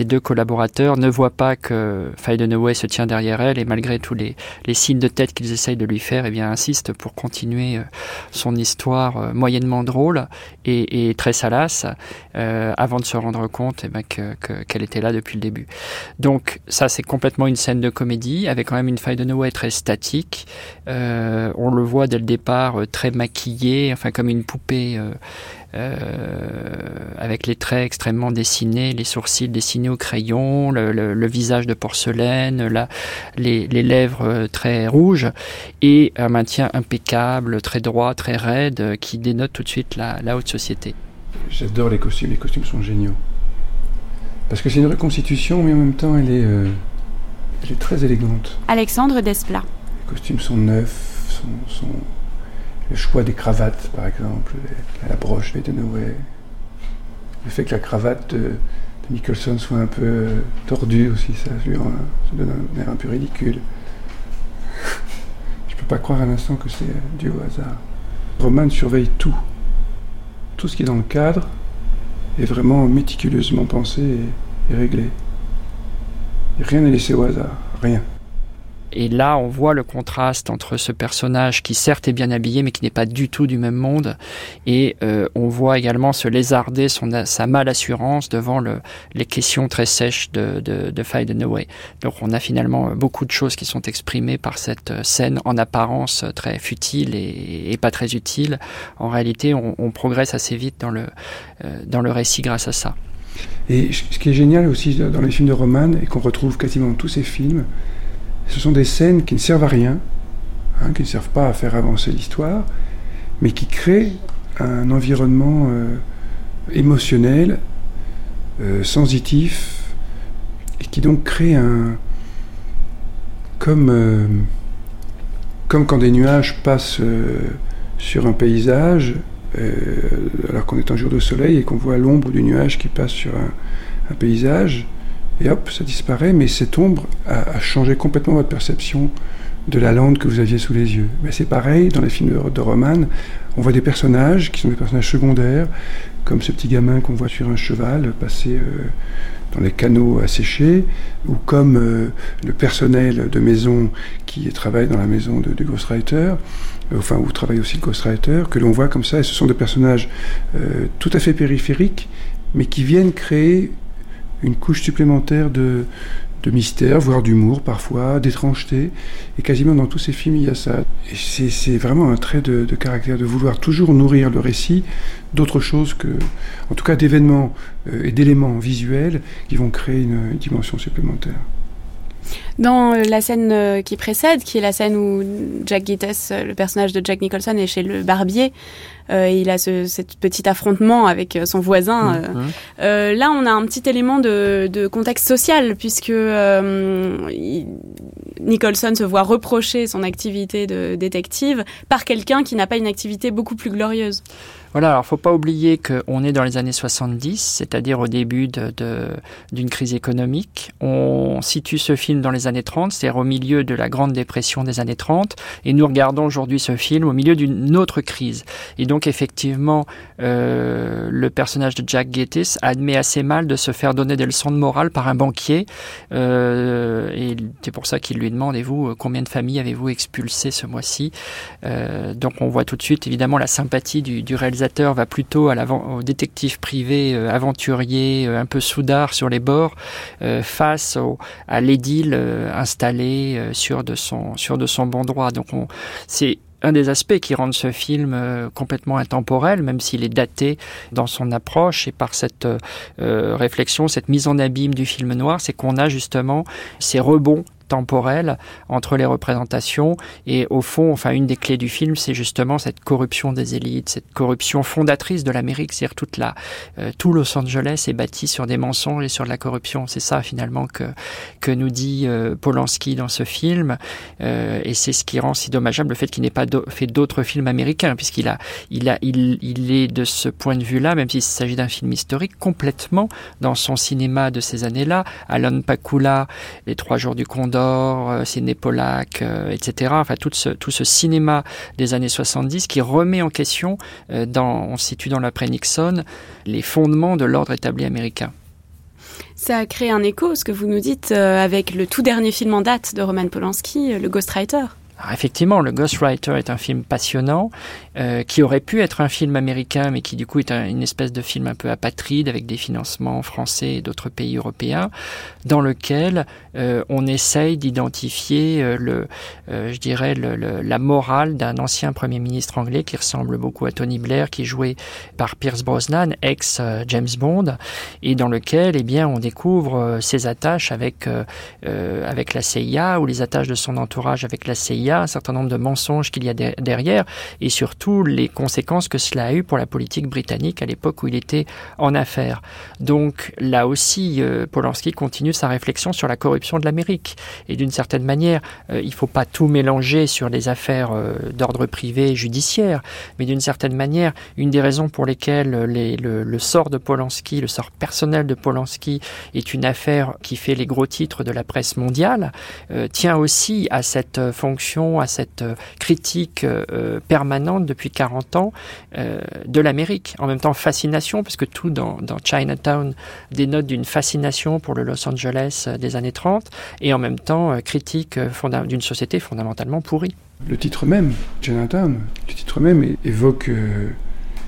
deux collaborateurs, ne voit pas que Faye Dunaway se tient derrière elle et malgré tous les, signes de tête qu'ils essayent de lui faire, eh bien insiste pour continuer euh, son histoire euh, moyennement drôle et, très salace euh, avant de se rendre compte eh ben, que- que- qu'elle était là depuis le début. Donc ça c'est complètement une scène de comédie avec quand même une faille de Noé très statique. Euh, on le voit dès le départ euh, très maquillé, enfin comme une poupée. euh, euh, avec les traits extrêmement dessinés, les sourcils dessinés au crayon, le, le- le visage de porcelaine, la- les, les lèvres euh, très rouges, et un maintien impeccable, très droit, très raide, euh, qui dénote tout de suite la, la haute société. J'adore les costumes, les costumes sont géniaux. Parce que c'est une reconstitution, mais en même temps, elle est, euh, elle est très élégante. Alexandre Desplat. Les costumes sont neufs, sont- le choix des cravates, par exemple, la, broche de Noé. Le fait que la cravate de, Nicholson soit un peu euh, tordue aussi, ça, lui donne un air un peu ridicule. Je peux pas croire un instant que c'est euh, dû au hasard. Roman surveille tout. Tout ce qui est dans le cadre est vraiment méticuleusement pensé et, réglé. Rien n'est laissé au hasard, rien. Et là, on voit le contraste entre ce personnage qui certes est bien habillé, mais qui n'est pas du tout du même monde. Et euh, on voit également se lézarder sa mal-assurance devant le, les questions très sèches de, de, de Faye Dunaway. Donc on a finalement beaucoup de choses qui sont exprimées par cette scène en apparence très futile et, pas très utile. En réalité, on, progresse assez vite dans le, euh, récit grâce à ça. Et ce qui est génial aussi dans les films de Roman, et qu'on retrouve quasiment tous ces films, ce sont des scènes qui ne servent à rien, hein, qui ne servent pas à faire avancer l'histoire, mais qui créent un environnement euh, émotionnel, euh, sensitif, et qui donc crée un... comme, euh, comme quand des nuages passent sur un paysage, alors qu'on est un jour de soleil et qu'on voit l'ombre du nuage qui passe sur un paysage, et hop, ça disparaît, mais cette ombre a, a, changé complètement votre perception de la lande que vous aviez sous les yeux. Mais c'est pareil dans les films de, de Roman, on voit des personnages qui sont des personnages secondaires, comme ce petit gamin qu'on voit sur un cheval passer euh, dans les canaux asséchés, ou comme euh, le personnel de maison qui travaille dans la maison de, de Ghostwriter, enfin où travaille aussi le Ghostwriter, que l'on voit comme ça, et ce sont des personnages euh, tout à fait périphériques, mais qui viennent créer une couche supplémentaire de, de mystère, voire d'humour parfois, d'étrangeté. Et quasiment dans tous ces films, il y a ça. Et c'est vraiment un trait de, de, caractère, de vouloir toujours nourrir le récit d'autre chose que, en tout cas, d'événements euh, et d'éléments visuels qui vont créer une dimension supplémentaire. Dans euh, la scène euh, qui précède, qui est la scène où Jack Gittes, euh, le personnage de Jack Nicholson, est chez le barbier, euh, et il a ce cet petit affrontement avec son voisin. Mm-hmm. Mmh. Euh, là, on a un petit élément de, de contexte social, puisque euh, il, Nicholson se voit reprocher son activité de détective par quelqu'un qui n'a pas une activité beaucoup plus glorieuse. Voilà, alors faut pas oublier qu'on est dans les années 70, c'est-à-dire au début d'une de, de, crise économique. On situe ce film dans les années 30, c'est-à-dire au milieu de la Grande Dépression des années 30, et nous regardons aujourd'hui ce film au milieu d'une autre crise. Et donc effectivement, euh, le personnage de Jack Gettis admet assez mal de se faire donner des leçons de morale par un banquier, euh, et c'est pour ça qu'il lui demande, et vous, combien de familles avez-vous expulsées ce mois-ci? Euh, Donc on voit tout de suite, évidemment, la sympathie du, du réalisateur va plutôt à au détective privé euh, aventurier, euh, un peu soudard sur les bords, euh, face à l'édile installé sur de son sur de son bon droit. Donc c'est un des aspects qui rendent ce film complètement intemporel, même s'il est daté dans son approche et par cette réflexion, cette mise en abîme du film noir, c'est qu'on a justement ces rebonds temporelle entre les représentations. Et au fond, enfin, une des clés du film, c'est justement cette corruption des élites, cette corruption fondatrice de l'Amérique. C'est-à-dire toute la, euh, tout Los Angeles est bâti sur des mensonges et sur de la corruption. C'est ça finalement que que nous dit euh, Polanski dans ce film. Euh, et c'est ce qui rend si dommageable le fait qu'il n'ait pas fait d'autres films américains, puisqu'il a, il a, il, il est de ce point de vue-là, même s'il s'agit d'un film historique, complètement dans son cinéma de ces années-là. Alan Pakula, Les Trois Jours du Condor euh, Sidney Pollack, euh, etc. Enfin, tout ce, tout ce cinéma des années 70 qui remet en question, euh, dans, on se situe dans l'après-Nixon, les fondements de l'ordre établi américain. Ça a créé un écho, ce que vous nous dites, avec le tout dernier film en date de Roman Polanski, Le Ghostwriter. Alors effectivement, le Ghostwriter est un film passionnant euh, qui aurait pu être un film américain, mais qui du coup est une espèce de film un peu apatride avec des financements français et d'autres pays européens, dans lequel euh, on essaye d'identifier euh, le, je dirais, le, la morale d'un ancien premier ministre anglais qui ressemble beaucoup à Tony Blair, qui est joué par Pierce Brosnan, ex James Bond, et dans lequel, eh bien, on découvre ses attaches avec avec la CIA ou les attaches de son entourage avec la CIA, un certain nombre de mensonges qu'il y a derrière, et surtout les conséquences que cela a eu pour la politique britannique à l'époque où il était en affaires. Donc là aussi, euh, Polanski continue sa réflexion sur la corruption de l'Amérique. Et d'une certaine manière, euh, il ne faut pas tout mélanger sur les affaires euh, d'ordre privé et judiciaire, mais d'une certaine manière, une des raisons pour lesquelles le, le, sort de Polanski, le sort personnel de Polanski est une affaire qui fait les gros titres de la presse mondiale, tient aussi à cette fonction, à cette critique permanente depuis 40 ans euh, de l'Amérique. En même temps, fascination, parce que tout dans, Chinatown dénote d'une fascination pour le Los Angeles euh, des années 30, et en même temps, euh, critique d'une société fondamentalement pourrie. Le titre même, Chinatown, le titre même évoque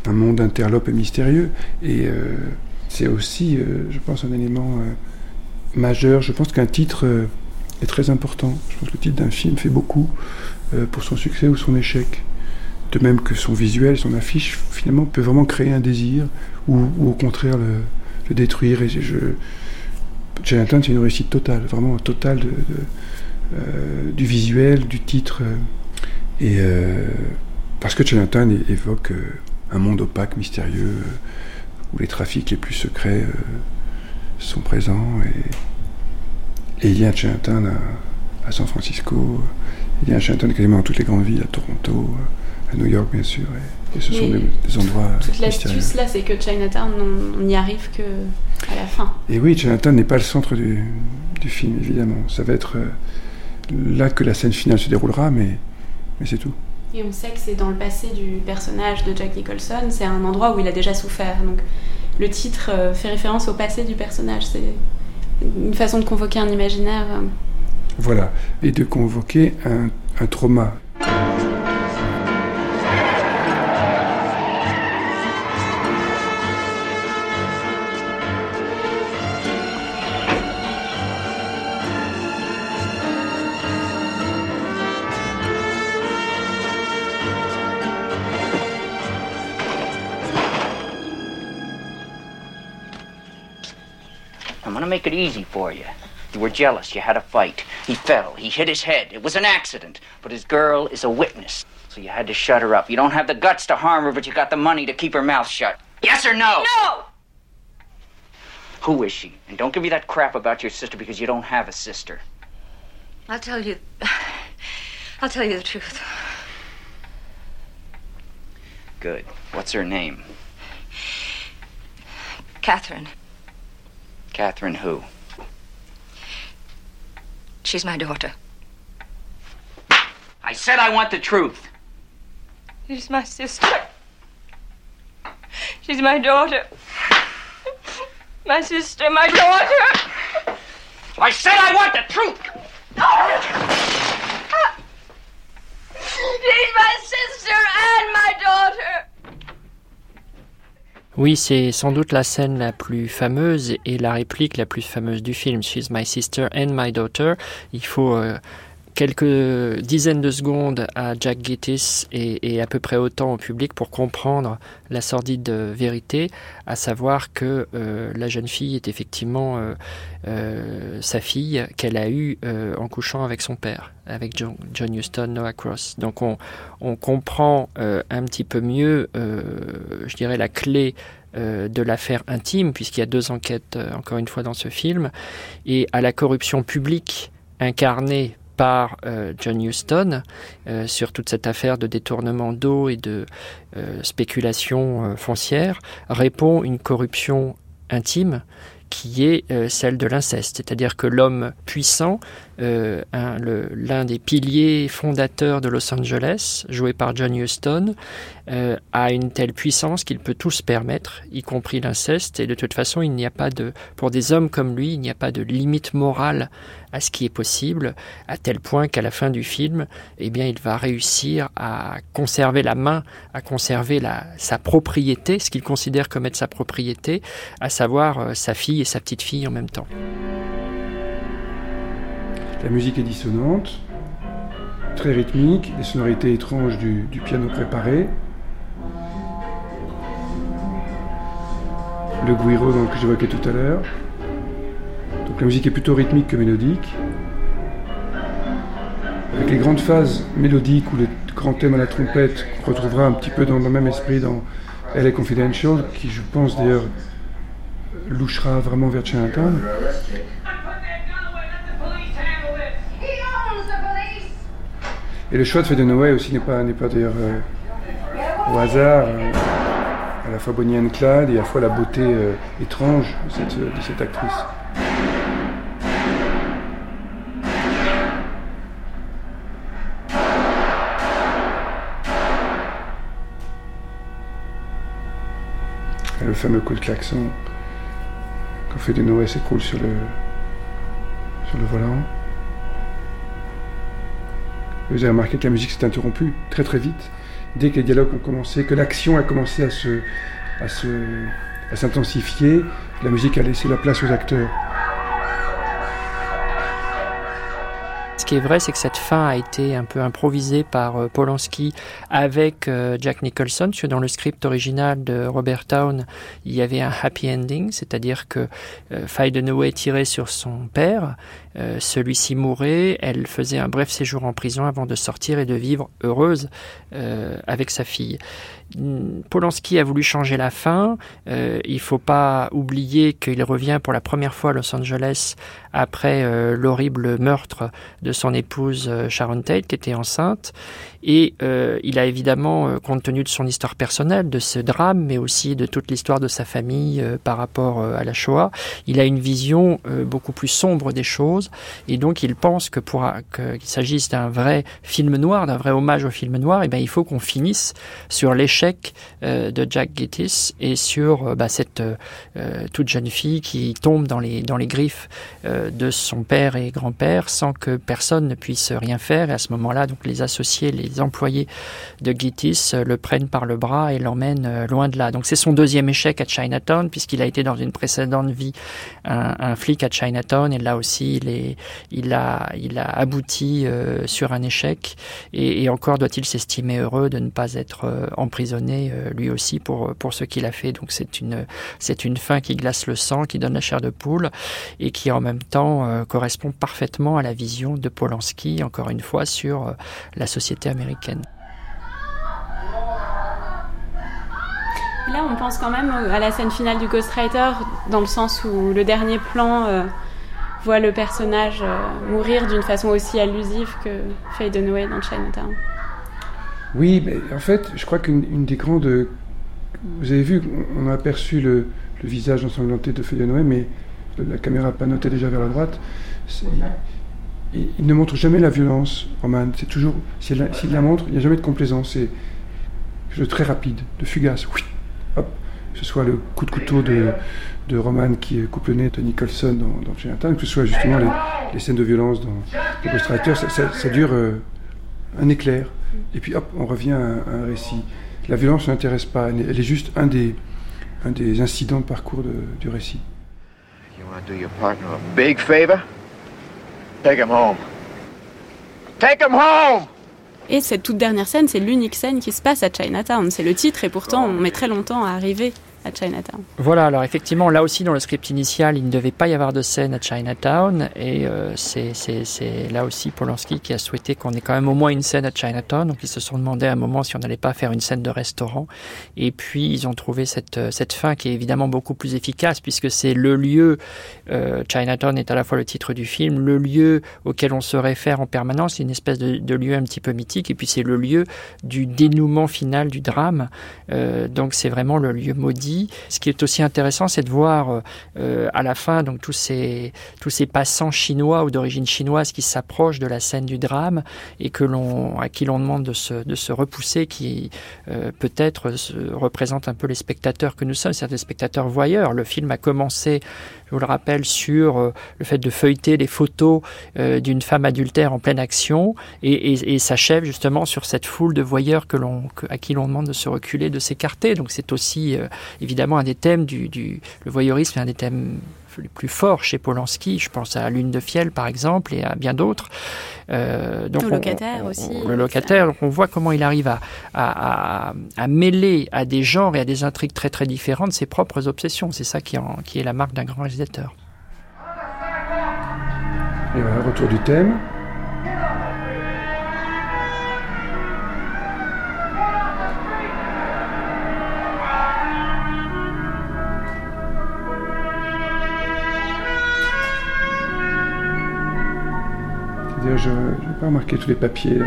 un monde interlope et mystérieux, et c'est aussi, je pense, un élément majeur. Je pense qu'un titre est très important. Je pense que le titre d'un film fait beaucoup pour son succès ou son échec de même que son visuel, son affiche, finalement, peut vraiment créer un désir ou, au contraire le, détruire. Et je, c'est une réussite totale, vraiment totale euh, du visuel, du titre. euh, parce que Chinatown évoque euh, un monde opaque, mystérieux, où les trafics les plus secrets sont présents. Et, il y a Chinatown à, à, San Francisco, il y a Chinatown quasiment dans toutes les grandes villes, à Toronto à New York bien sûr, et, ce sont des, endroits Toute l'astuce là, c'est que Chinatown, on n'y arrive que à la fin. Et oui, Chinatown n'est pas le centre du, du, film, évidemment. Ça va être euh, là que la scène finale se déroulera, mais, mais c'est tout. Et on sait que c'est dans le passé du personnage de Jack Nicholson, c'est un endroit où il a déjà souffert. Donc le titre euh, fait référence au passé du personnage. C'est une façon de convoquer un imaginaire. Euh. Voilà, et de convoquer un, un trauma. Easy for you. You were jealous. You had a fight. He fell. He hit his head. It was an accident. But his girl is a witness. So you had to shut her up. You don't have the guts to harm her, but you got the money to keep her mouth shut. Yes or no? No! Who is she? And don't give me that crap about your sister because you don't have a sister. I'll tell you. I'll tell you the truth. Good. What's her name? Catherine. Catherine who? She's my daughter. I said I want the truth. She's my sister. She's my daughter. My sister, my daughter. I said I want the truth. She's my sister and my daughter. Oui, c'est sans doute la scène la plus fameuse et la réplique la plus fameuse du film. She's my sister and my daughter. Il faut euh, quelques dizaines de secondes à Jack Gittis et, à peu près autant au public pour comprendre la sordide vérité, à savoir que euh, la jeune fille est effectivement euh, euh, sa fille qu'elle a eue en couchant avec son père, avec John, John Huston, Noah Cross. Donc on, on comprend un petit peu mieux, je dirais, la clé de l'affaire intime, puisqu'il y a deux enquêtes, encore une fois, dans ce film, et à la corruption publique incarnée par euh, John Huston euh, sur toute cette affaire de détournement d'eau et de euh, spéculation foncière répond une corruption intime qui est celle de l'inceste, c'est-à-dire que l'homme puissant, l'un des piliers fondateurs de Los Angeles, joué par John Huston, a une telle puissance qu'il peut tout se permettre, y compris l'inceste, et de toute façon, il n'y a pas de, pour des hommes comme lui, il n'y a pas de limite morale à ce qui est possible, à tel point qu'à la fin du film, eh bien, il va réussir à conserver la main, à conserver sa propriété, ce qu'il considère comme être sa propriété, à savoir euh, sa fille et sa petite fille en même temps. La musique est dissonante, très rythmique, les sonorités étranges du, piano préparé. Le guiro que j'évoquais tout à l'heure. Donc la musique est plutôt rythmique que mélodique. Avec les grandes phases mélodiques ou les grands thèmes à la trompette qu'on retrouvera un petit peu dans le même esprit dans LA Confidential, qui je pense d'ailleurs louchera vraiment vers Chinatown. Et le choix de Faye Noé aussi n'est pas, pas d'ailleurs euh, au hasard, euh, à la fois Bonnie and Clyde et à la fois la beauté euh, étrange de cette, de cette actrice. le fameux coup de klaxon quand fait de Noé s'écroule sur le, sur le volant. Vous avez remarqué que la musique s'est interrompue très très vite, dès que les dialogues ont commencé, que l'action a commencé à se, à à s'intensifier, la musique a laissé la place aux acteurs. Ce qui est vrai, c'est que cette fin a été un peu improvisée par euh, Polanski avec euh, Jack Nicholson, parce dans le script original de Robert Town, il y avait un happy ending, c'est-à-dire que euh, Faye tirait sur son père, celui-ci mourait, elle faisait un bref séjour en prison avant de sortir et de vivre heureuse avec sa fille. Polanski a voulu changer la fin. Euh, il faut pas oublier qu'il revient pour la première fois à Los Angeles après euh, l'horrible meurtre de son épouse euh, Sharon Tate, qui était enceinte. Et euh, il a évidemment, compte tenu de son histoire personnelle, de ce drame, mais aussi de toute l'histoire de sa famille par rapport à la Shoah, il a une vision beaucoup plus sombre des choses. Et donc, il pense que pour qu'il s'agisse d'un vrai film noir, d'un vrai hommage au film noir, et eh ben, il faut qu'on finisse sur l'échec de Jack Gittis et sur bah, cette toute jeune fille qui tombe dans les dans les griffes de son père et grand-père sans que personne ne puisse rien faire. Et à ce moment-là, donc les associés, les employés de Gittis euh, le prennent par le bras et l'emmènent euh, loin de là. Donc c'est son deuxième échec à Chinatown puisqu'il a été dans une précédente vie un, flic à Chinatown et là aussi il, est, il, a, il a abouti euh, sur un échec et, encore doit-il s'estimer heureux de ne pas être emprisonné lui aussi pour, pour ce qu'il a fait. Donc c'est une, c'est une fin qui glace le sang, qui donne la chair de poule et qui en même temps correspond parfaitement à la vision de Polanski, encore une fois, sur la société américaine. Là, on pense quand même à la scène finale du Ghostwriter, dans le sens où le dernier plan euh, voit le personnage mourir d'une façon aussi allusive que Faye Dunaway dans Chinatown. Oui, mais en fait, je crois qu'une des grandes. Vous avez vu, on a aperçu le, le visage ensanglanté de Faye Dunaway, mais la caméra pas notée déjà vers la droite, il, ne montre jamais la violence, Roman. C'est toujours, s'il la, la, montre, il n'y a jamais de complaisance. C'est de très rapide, de fugace. Oui, hop. Que ce soit le coup de couteau de, Roman qui coupe le nez de Nicholson dans, dans Chinatown, que ce soit justement les, scènes de violence dans The Ghostwriter, ça, ça, dure euh, un éclair. Et puis hop, on revient à, un récit. La violence n'intéresse pas, elle est juste un des, un des incidents de parcours de, du récit. You want to do your partner a big favor? Take him home. Take him home! Et cette toute dernière scène, c'est l'unique scène qui se passe à Chinatown. C'est le titre et pourtant on met très longtemps à arriver à Chinatown. Voilà, alors effectivement, là aussi dans le script initial, il ne devait pas y avoir de scène à Chinatown, et euh, c'est là aussi Polanski qui a souhaité qu'on ait quand même au moins une scène à Chinatown, donc ils se sont demandé à un moment si on n'allait pas faire une scène de restaurant, et puis ils ont trouvé cette, euh, fin qui est évidemment beaucoup plus efficace, puisque c'est le lieu, euh, Chinatown est à la fois le titre du film, le lieu auquel on se réfère en permanence, une espèce de, lieu un petit peu mythique, et puis c'est le lieu du dénouement final du drame, donc c'est vraiment le lieu maudit ce qui est aussi intéressant, c'est de voir euh, à la fin donc tous ces passants chinois ou d'origine chinoise qui s'approchent de la scène du drame et que l'on à qui l'on demande de se repousser, qui euh, peut-être représente un peu les spectateurs que nous sommes, c'est des spectateurs voyeurs. Le film a commencé je vous le rappelle, sur euh, le fait de feuilleter les photos euh, d'une femme adultère en pleine action et, s'achève justement sur cette foule de voyeurs que l'on, à qui l'on demande de se reculer, de s'écarter. Donc c'est aussi euh, évidemment un des thèmes du, du le voyeurisme, un des thèmes les plus forts chez Polanski. Je pense à Lune de Fiel, par exemple, et à bien d'autres. Euh, donc le locataire aussi. le locataire, on voit comment il arrive à, à, à, mêler à des genres et à des intrigues très très différentes ses propres obsessions. C'est ça qui, en, qui est la marque d'un grand réalisateur. Et voilà, retour du thème. Pas remarqué tous les papiers,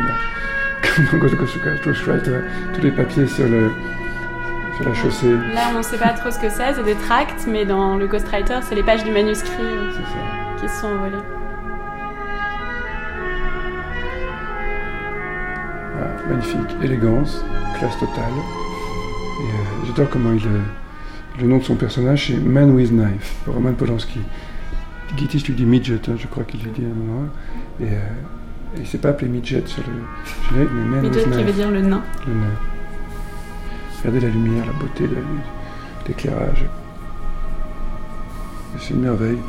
comme dans Ghostwriter, tous les papiers sur, le, sur la chaussée. Là, on ne sait pas trop ce que c'est, c'est des tracts, mais dans le Ghostwriter, c'est les pages du manuscrit qui se sont envolées. magnifique, élégance, classe totale. Et euh, j'adore comment il. Euh, le nom de son personnage, c'est Man with Knife, Roman Polanski. Gittis lui dit midget, hein, je crois qu'il lui dit à un moment. Et, euh, il s'est pas appelé midget sur le générique, mais Midget qui veut dire le nain. Le nain. Regardez la lumière, la beauté, l'éclairage. C'est une merveille.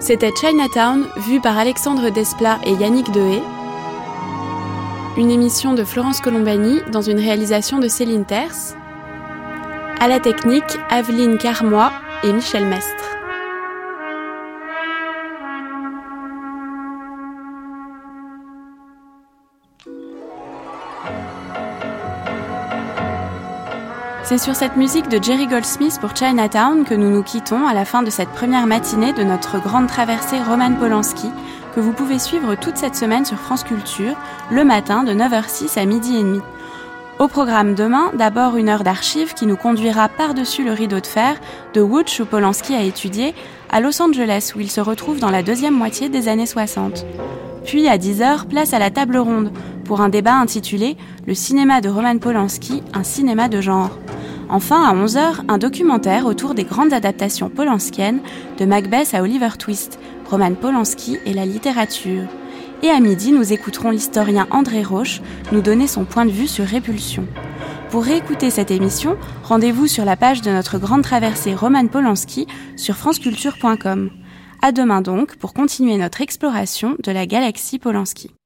C'était Chinatown, vu par Alexandre Desplat et Yannick Dehé. Une émission de Florence Colombani dans une réalisation de Céline Terce. À la technique, Aveline Carmois et Michel Mestre. C'est sur cette musique de Jerry Goldsmith pour Chinatown que nous nous quittons à la fin de cette première matinée de notre grande traversée Roman Polanski, vous pouvez suivre toute cette semaine sur France Culture, le matin de 9h06 à midi et demi. Au programme demain, d'abord une heure d'archives qui nous conduira par-dessus le rideau de fer de Woods où Polanski a étudié, à Los Angeles où il se retrouve dans la deuxième moitié des années 60. Puis à 10h, place à la table ronde pour un débat intitulé Le cinéma de Roman Polanski, un cinéma de genre. Enfin, à 11h, un documentaire autour des grandes adaptations polanskiennes de Macbeth à Oliver Twist, Roman Polanski et la littérature. Et à midi, nous écouterons l'historien André Roche nous donner son point de vue sur Répulsion. Pour réécouter cette émission, rendez-vous sur la page de notre grande traversée Roman Polanski sur franceculture.com. À demain donc pour continuer notre exploration de la galaxie Polanski.